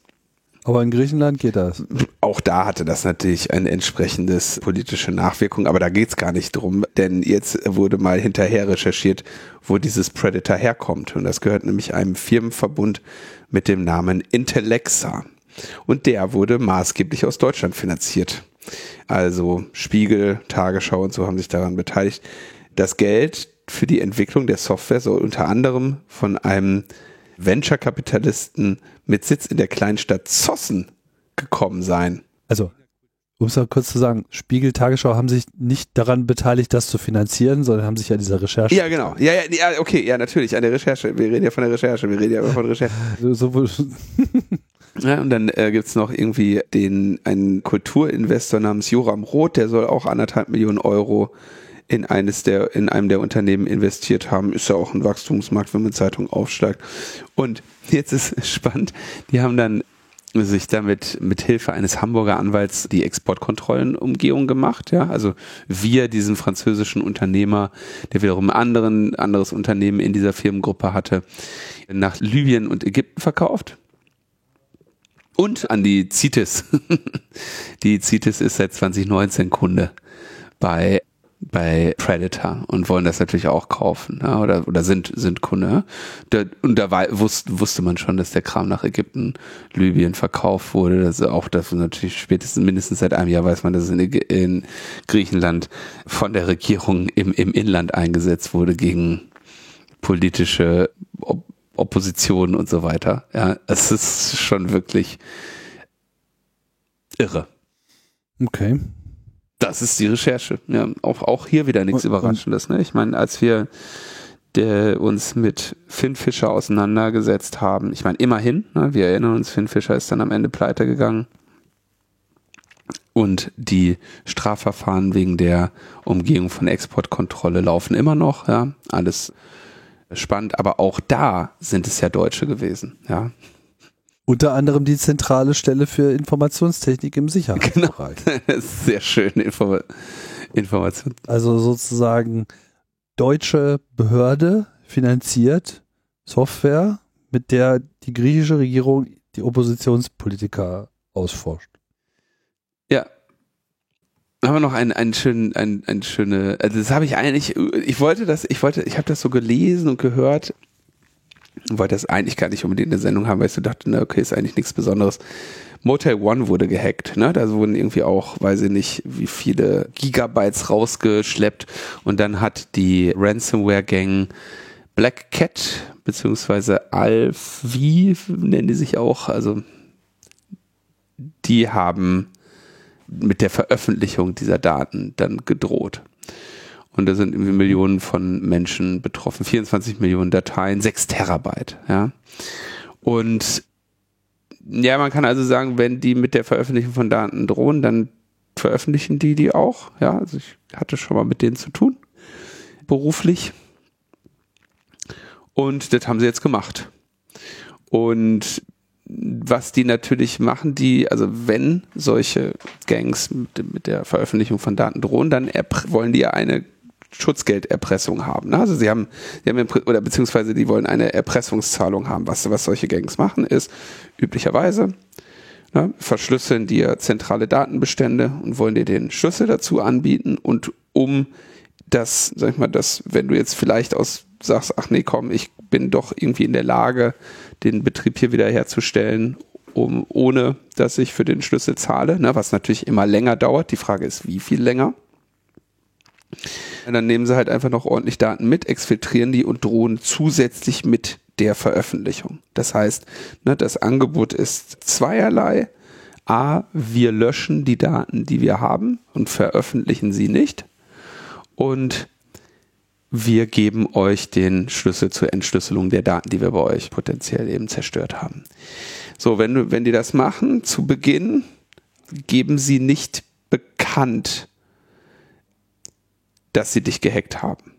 Aber in Griechenland geht das. Auch da hatte das natürlich ein entsprechendes politische Nachwirkung, aber da geht's gar nicht drum, denn jetzt wurde mal hinterher recherchiert, wo dieses Predator herkommt. Und das gehört nämlich einem Firmenverbund mit dem Namen Intellexa. Und der wurde maßgeblich aus Deutschland finanziert. Also Spiegel, Tagesschau und so haben sich daran beteiligt. Das Geld für die Entwicklung der Software soll unter anderem von einem Venture-Kapitalisten mit Sitz in der Kleinstadt Zossen gekommen sein. Also, um es mal kurz zu sagen, Spiegel, Tagesschau haben sich nicht daran beteiligt, das zu finanzieren, sondern haben sich ja dieser Recherche. Ja, genau. Ja, ja, ja, okay, ja, natürlich, an der Recherche. Wir reden ja von der Recherche, wir reden ja von Recherche. Sowohl, Ja, und dann äh, gibt's noch irgendwie den einen Kulturinvestor namens Joram Roth, der soll auch anderthalb Millionen Euro in eines der, in einem der Unternehmen investiert haben. Ist ja auch ein Wachstumsmarkt, wenn man Zeitung aufschlägt. Und jetzt ist spannend, die haben dann sich damit mit Hilfe eines Hamburger Anwalts die Exportkontrollenumgehung gemacht, ja, also wir diesen französischen Unternehmer, der wiederum anderen, anderes Unternehmen in dieser Firmengruppe hatte, nach Libyen und Ägypten verkauft und an die CITES. die CITES ist seit 2019 Kunde bei bei Predator und wollen das natürlich auch kaufen ja, oder oder sind sind Kunde. Da, und da war, wusste, wusste man schon, dass der Kram nach Ägypten, Libyen verkauft wurde. Das auch das natürlich spätestens mindestens seit einem Jahr weiß man, dass es in, in Griechenland von der Regierung im im Inland eingesetzt wurde gegen politische Op Opposition und so weiter. Ja, es ist schon wirklich irre. okay. Das ist die Recherche. Ja, auch, auch hier wieder nichts Überraschendes. Ne? Ich meine, als wir der, uns mit Finn Fischer auseinandergesetzt haben, ich meine, immerhin, ne, wir erinnern uns, Finn Fischer ist dann am Ende pleite gegangen. Und die Strafverfahren wegen der Umgehung von Exportkontrolle laufen immer noch, ja. Alles spannend, aber auch da sind es ja Deutsche gewesen, ja. Unter anderem die zentrale Stelle für Informationstechnik im Sicherheitsbereich. Genau. Sehr schön, Inform Information. Also sozusagen deutsche Behörde finanziert Software, mit der die griechische Regierung die Oppositionspolitiker ausforscht. Ja. Haben wir noch einen, einen schönen, einen, einen schöne, also das habe ich eigentlich, ich wollte das, ich wollte, ich habe das so gelesen und gehört, wollte das eigentlich gar nicht unbedingt eine Sendung haben, weil ich so dachte, na okay, ist eigentlich nichts Besonderes. Motel One wurde gehackt, ne? Da wurden irgendwie auch, weiß ich nicht, wie viele Gigabytes rausgeschleppt und dann hat die Ransomware-Gang Black Cat beziehungsweise Alf, wie nennen die sich auch, also die haben mit der Veröffentlichung dieser Daten dann gedroht. Und da sind irgendwie Millionen von Menschen betroffen. 24 Millionen Dateien, 6 Terabyte, ja. Und ja, man kann also sagen, wenn die mit der Veröffentlichung von Daten drohen, dann veröffentlichen die die auch. Ja, also ich hatte schon mal mit denen zu tun, beruflich. Und das haben sie jetzt gemacht. Und was die natürlich machen, die, also wenn solche Gangs mit, mit der Veröffentlichung von Daten drohen, dann wollen die ja eine Schutzgelderpressung haben. Also sie haben, sie haben oder beziehungsweise die wollen eine Erpressungszahlung haben. Was, was solche Gangs machen, ist üblicherweise ne, verschlüsseln dir zentrale Datenbestände und wollen dir den Schlüssel dazu anbieten und um das, sag ich mal, das, wenn du jetzt vielleicht aus sagst, ach nee, komm, ich bin doch irgendwie in der Lage, den Betrieb hier wiederherzustellen, um, ohne dass ich für den Schlüssel zahle, ne, was natürlich immer länger dauert. Die Frage ist, wie viel länger? Und dann nehmen sie halt einfach noch ordentlich Daten mit, exfiltrieren die und drohen zusätzlich mit der Veröffentlichung. Das heißt, ne, das Angebot ist zweierlei. A, wir löschen die Daten, die wir haben und veröffentlichen sie nicht. Und wir geben euch den Schlüssel zur Entschlüsselung der Daten, die wir bei euch potenziell eben zerstört haben. So, wenn, wenn die das machen, zu Beginn geben sie nicht bekannt, dass sie dich gehackt haben.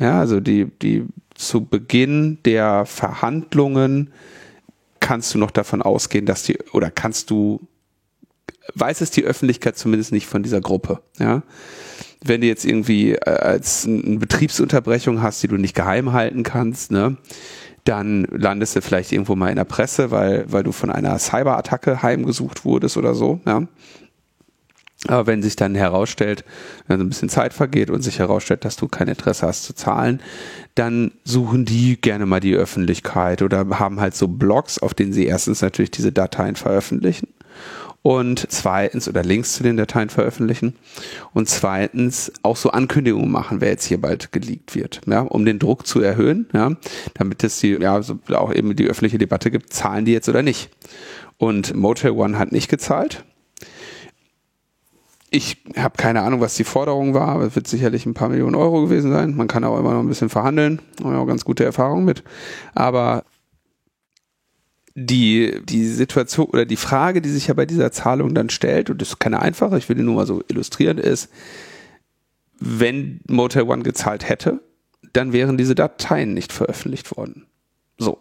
Ja, also die, die zu Beginn der Verhandlungen kannst du noch davon ausgehen, dass die, oder kannst du, weiß es die Öffentlichkeit zumindest nicht von dieser Gruppe, ja. Wenn du jetzt irgendwie äh, als eine Betriebsunterbrechung hast, die du nicht geheim halten kannst, ne, dann landest du vielleicht irgendwo mal in der Presse, weil, weil du von einer Cyberattacke heimgesucht wurdest oder so, ja. Aber wenn sich dann herausstellt, wenn so ein bisschen Zeit vergeht und sich herausstellt, dass du kein Interesse hast zu zahlen, dann suchen die gerne mal die Öffentlichkeit oder haben halt so Blogs, auf denen sie erstens natürlich diese Dateien veröffentlichen und zweitens oder Links zu den Dateien veröffentlichen und zweitens auch so Ankündigungen machen, wer jetzt hier bald geleakt wird, ja, um den Druck zu erhöhen, ja, damit es die ja so auch eben die öffentliche Debatte gibt, zahlen die jetzt oder nicht. Und Motel One hat nicht gezahlt ich habe keine Ahnung, was die Forderung war, aber es wird sicherlich ein paar Millionen Euro gewesen sein. Man kann auch immer noch ein bisschen verhandeln, haben wir auch ganz gute Erfahrungen mit. Aber die, die Situation oder die Frage, die sich ja bei dieser Zahlung dann stellt, und das ist keine einfache, ich will die nur mal so illustrieren, ist, wenn Motel One gezahlt hätte, dann wären diese Dateien nicht veröffentlicht worden. So.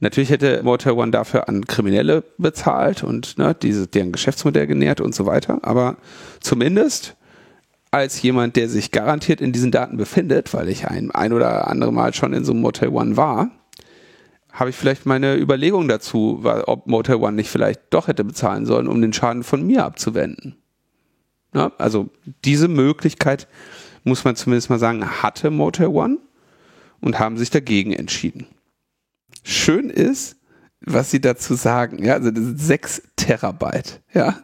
Natürlich hätte Motel One dafür an Kriminelle bezahlt und ne, diese, deren Geschäftsmodell genährt und so weiter. Aber zumindest als jemand, der sich garantiert in diesen Daten befindet, weil ich ein, ein oder andere Mal schon in so einem Motel One war, habe ich vielleicht meine Überlegung dazu, ob Motel One nicht vielleicht doch hätte bezahlen sollen, um den Schaden von mir abzuwenden. Ja, also diese Möglichkeit, muss man zumindest mal sagen, hatte Motel One und haben sich dagegen entschieden schön ist, was sie dazu sagen. Ja, also das sind sechs Terabyte. Ja.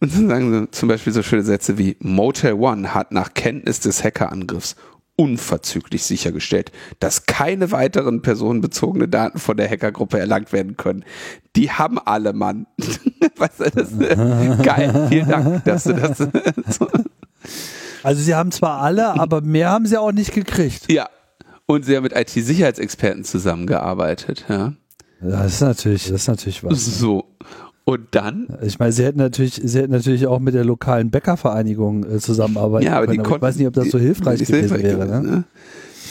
Und dann sagen sie zum Beispiel so schöne Sätze wie Motel One hat nach Kenntnis des Hackerangriffs unverzüglich sichergestellt, dass keine weiteren personenbezogene Daten von der Hackergruppe erlangt werden können. Die haben alle, Mann. weißt du, das, geil. Vielen Dank, dass du das. also sie haben zwar alle, aber mehr haben sie auch nicht gekriegt. Ja, und sie haben mit IT-Sicherheitsexperten zusammengearbeitet. Ja. Das ist natürlich, das ist natürlich was. Ne? So. Und dann? Ich meine, sie hätten natürlich, sie hätten natürlich auch mit der lokalen Bäckervereinigung äh, zusammenarbeiten ja, aber können. Die konnten, ich weiß nicht, ob das so hilfreich gewesen wäre. Ne? ne?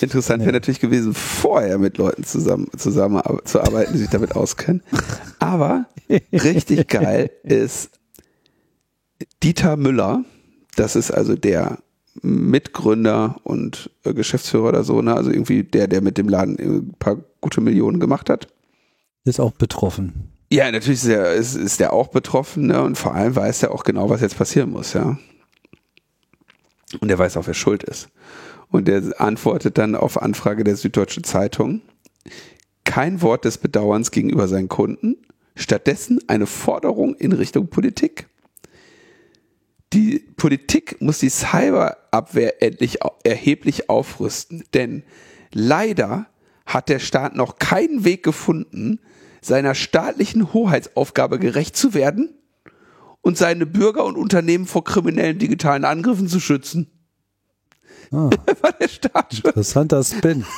Interessant ja. wäre natürlich gewesen, vorher mit Leuten zusammen, zusammen zu arbeiten, die sich damit auskennen. Aber richtig geil ist Dieter Müller. Das ist also der Mitgründer und äh, Geschäftsführer oder so, ne? Also irgendwie der, der mit dem Laden ein paar gute Millionen gemacht hat. Ist auch betroffen. Ja, natürlich ist er, ist, ist der auch betroffen, ne? Und vor allem weiß er auch genau, was jetzt passieren muss, ja. Und er weiß auch, wer schuld ist. Und er antwortet dann auf Anfrage der Süddeutschen Zeitung kein Wort des Bedauerns gegenüber seinen Kunden, stattdessen eine Forderung in Richtung Politik die Politik muss die Cyberabwehr endlich erheblich aufrüsten, denn leider hat der Staat noch keinen Weg gefunden, seiner staatlichen Hoheitsaufgabe gerecht zu werden und seine Bürger und Unternehmen vor kriminellen digitalen Angriffen zu schützen. Ah, war der Staat schon. Interessanter Spin.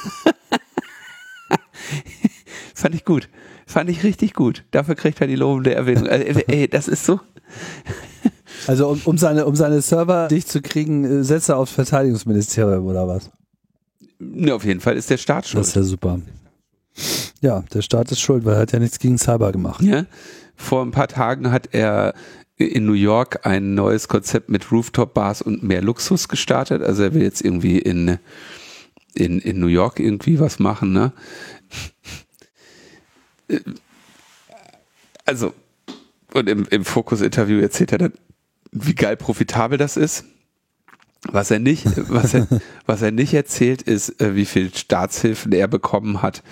Fand ich gut. Fand ich richtig gut. Dafür kriegt er die lobende Erwähnung. Äh, ey, das ist so. Also um, um, seine, um seine Server dicht zu kriegen, äh, setzt er aufs Verteidigungsministerium oder was? Ja, auf jeden Fall ist der Staat schuld. Das ist ja super. Ja, der Staat ist schuld, weil er hat ja nichts gegen Cyber gemacht. Ja. Vor ein paar Tagen hat er in New York ein neues Konzept mit Rooftop-Bars und mehr Luxus gestartet. Also er will jetzt irgendwie in, in, in New York irgendwie was machen, ne? Also, und im, im Fokus-Interview erzählt er dann, wie geil profitabel das ist. Was er nicht, was er, was er nicht erzählt, ist, äh, wie viel Staatshilfen er bekommen hat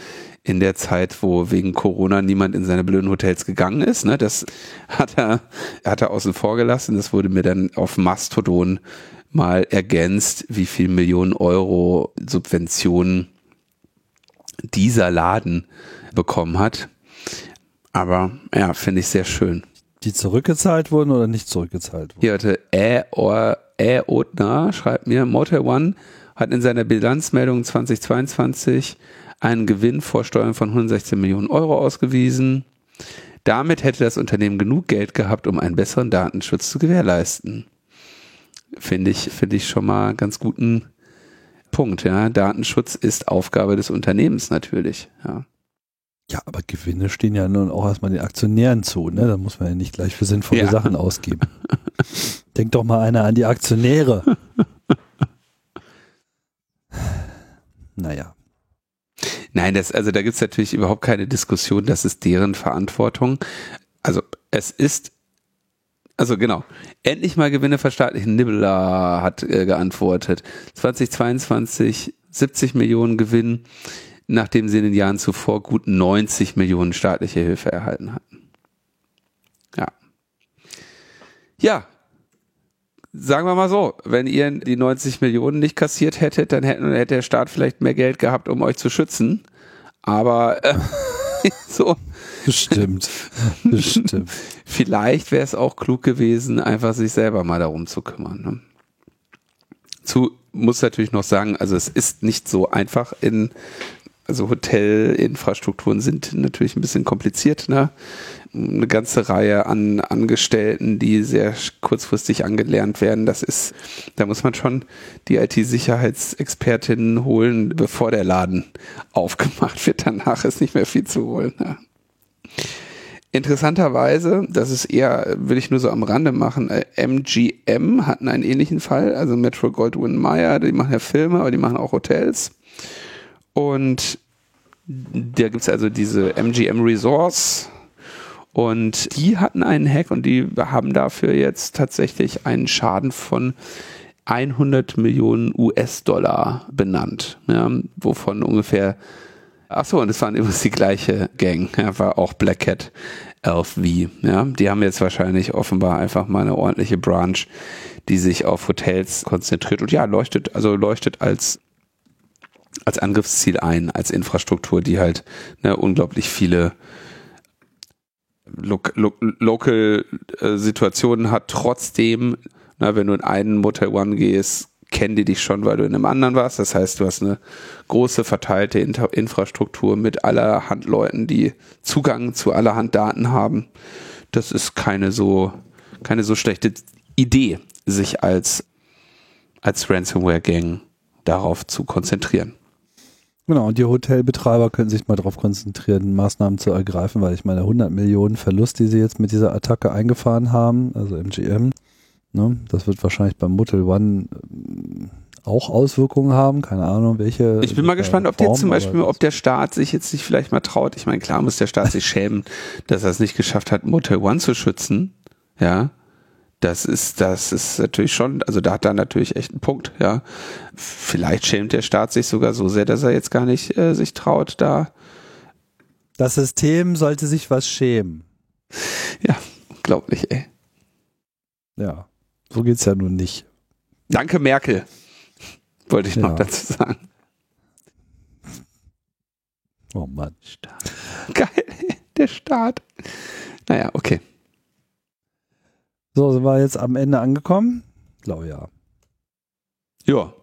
in der Zeit, wo wegen Corona niemand in seine blöden Hotels gegangen ist. Ne? Das hat er, hat er außen vor gelassen. Das wurde mir dann auf Mastodon mal ergänzt, wie viel Millionen Euro Subventionen dieser Laden bekommen hat. Aber ja, finde ich sehr schön. Die zurückgezahlt wurden oder nicht zurückgezahlt wurden? Hier hatte Ä, Or, Ä Otna, schreibt mir, Motel One hat in seiner Bilanzmeldung 2022 einen Gewinn vor Steuern von 116 Millionen Euro ausgewiesen. Damit hätte das Unternehmen genug Geld gehabt, um einen besseren Datenschutz zu gewährleisten. Finde ich, finde ich schon mal ganz guten Punkt, ja. Datenschutz ist Aufgabe des Unternehmens natürlich, ja. Ja, aber Gewinne stehen ja nun auch erstmal den Aktionären zu, ne? Da muss man ja nicht gleich für sinnvolle ja. Sachen ausgeben. Denkt doch mal einer an die Aktionäre. naja. Nein, das, also da gibt es natürlich überhaupt keine Diskussion, das ist deren Verantwortung. Also es ist, also genau, endlich mal Gewinne verstaatlichen. Nibbler hat äh, geantwortet. 2022 70 Millionen Gewinn nachdem sie in den Jahren zuvor gut 90 Millionen staatliche Hilfe erhalten hatten. Ja. Ja. Sagen wir mal so, wenn ihr die 90 Millionen nicht kassiert hättet, dann hätte, hätte der Staat vielleicht mehr Geld gehabt, um euch zu schützen. Aber äh, so. Bestimmt. Bestimmt. Vielleicht wäre es auch klug gewesen, einfach sich selber mal darum zu kümmern. Ne? Zu muss natürlich noch sagen, also es ist nicht so einfach in also Hotelinfrastrukturen sind natürlich ein bisschen kompliziert, ne? Eine ganze Reihe an Angestellten, die sehr kurzfristig angelernt werden. Das ist, da muss man schon die IT-Sicherheitsexpertinnen holen, bevor der Laden aufgemacht wird. Danach ist nicht mehr viel zu holen. Ne? Interessanterweise, das ist eher, will ich nur so am Rande machen, MGM äh, hatten einen ähnlichen Fall, also Metro Goldwyn Mayer, die machen ja Filme, aber die machen auch Hotels. Und da gibt es also diese MGM Resource. Und die hatten einen Hack und die haben dafür jetzt tatsächlich einen Schaden von 100 Millionen US-Dollar benannt, ja, wovon ungefähr, ach so, und es waren übrigens die gleiche Gang, ja, war auch Black Cat LV, ja, die haben jetzt wahrscheinlich offenbar einfach mal eine ordentliche Branch, die sich auf Hotels konzentriert. Und ja, leuchtet, also leuchtet als als Angriffsziel ein, als Infrastruktur, die halt ne, unglaublich viele lo lo local äh, Situationen hat. Trotzdem, na, wenn du in einen Motel One gehst, kennen die dich schon, weil du in einem anderen warst. Das heißt, du hast eine große verteilte Inter Infrastruktur mit allerhand Leuten, die Zugang zu allerhand Daten haben. Das ist keine so, keine so schlechte Idee, sich als, als Ransomware-Gang darauf zu konzentrieren. Genau, und die Hotelbetreiber können sich mal darauf konzentrieren, Maßnahmen zu ergreifen, weil ich meine 100 Millionen Verlust, die sie jetzt mit dieser Attacke eingefahren haben, also MGM, ne, das wird wahrscheinlich beim Motel One äh, auch Auswirkungen haben, keine Ahnung, welche. Ich bin mal gespannt, ob Form, der zum Beispiel, ob der Staat sich jetzt nicht vielleicht mal traut. Ich meine, klar muss der Staat sich schämen, dass er es nicht geschafft hat, Motel One zu schützen, ja, das ist, das ist natürlich schon, also da hat er natürlich echt einen Punkt, ja. Vielleicht schämt der Staat sich sogar so sehr, dass er jetzt gar nicht äh, sich traut, da. Das System sollte sich was schämen. Ja, unglaublich, ey. Ja, so geht's ja nun nicht. Danke, Merkel. Wollte ich ja. noch dazu sagen. Oh Mann. Staat. Geil, der Staat. Naja, okay. So, sind wir jetzt am Ende angekommen? Glaube ja. Ja.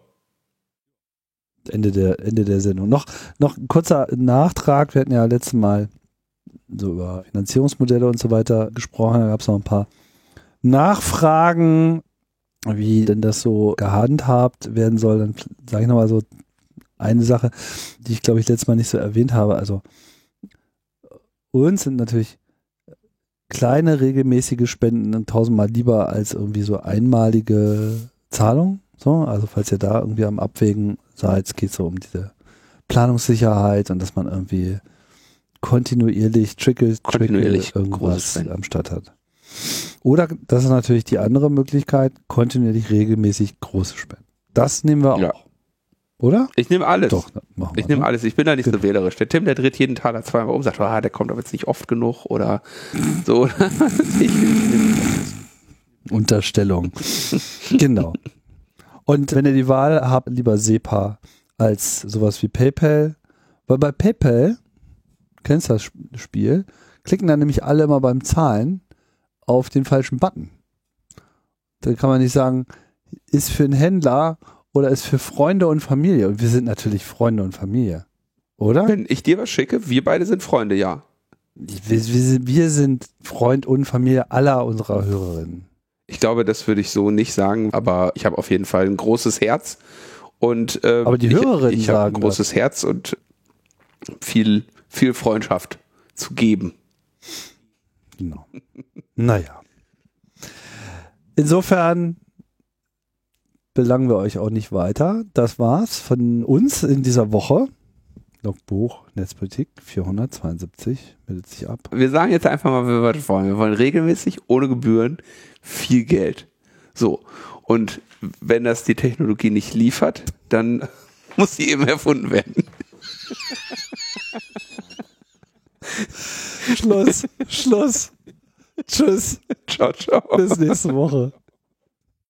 Ende der, Ende der Sendung. Noch, noch ein kurzer Nachtrag. Wir hatten ja letztes Mal so über Finanzierungsmodelle und so weiter gesprochen. Da gab es noch ein paar Nachfragen, wie denn das so gehandhabt werden soll. Dann sage ich nochmal so eine Sache, die ich glaube ich letztes Mal nicht so erwähnt habe. Also uns sind natürlich kleine regelmäßige Spenden tausendmal lieber als irgendwie so einmalige Zahlung. So, also falls ihr da irgendwie am Abwägen seid, geht es so um diese Planungssicherheit und dass man irgendwie kontinuierlich trickle, kontinuierlich irgendwas am Start hat. Oder das ist natürlich die andere Möglichkeit, kontinuierlich regelmäßig große Spenden. Das nehmen wir auch. Ja. Oder? Ich nehme alles. Doch, ich nehme alles. Ich bin da nicht so wählerisch. Der Tim, der dreht jeden Tag zweimal um, sagt, ah, der kommt aber jetzt nicht oft genug oder so. ich, Unterstellung. genau. Und wenn ihr die Wahl habt, lieber SEPA als sowas wie PayPal, weil bei PayPal, kennst du das Spiel, klicken dann nämlich alle immer beim Zahlen auf den falschen Button. Da kann man nicht sagen, ist für einen Händler oder ist für Freunde und Familie. Und wir sind natürlich Freunde und Familie. Oder? Wenn ich dir was schicke, wir beide sind Freunde, ja. Wir, wir, wir sind Freund und Familie aller unserer Hörerinnen. Ich glaube, das würde ich so nicht sagen, aber ich habe auf jeden Fall ein großes Herz Und ähm, Aber die ich, Hörerinnen ich habe ein großes Herz und viel, viel Freundschaft zu geben. Genau. Naja. Insofern belangen wir euch auch nicht weiter. Das war's von uns in dieser Woche. Logbuch Netzpolitik 472 meldet sich ab. Wir sagen jetzt einfach mal, wir wollen. Wir wollen regelmäßig, ohne Gebühren, viel Geld. So. Und wenn das die Technologie nicht liefert, dann muss sie eben erfunden werden. Schluss, Schluss. Tschüss. Ciao, ciao. Bis nächste Woche.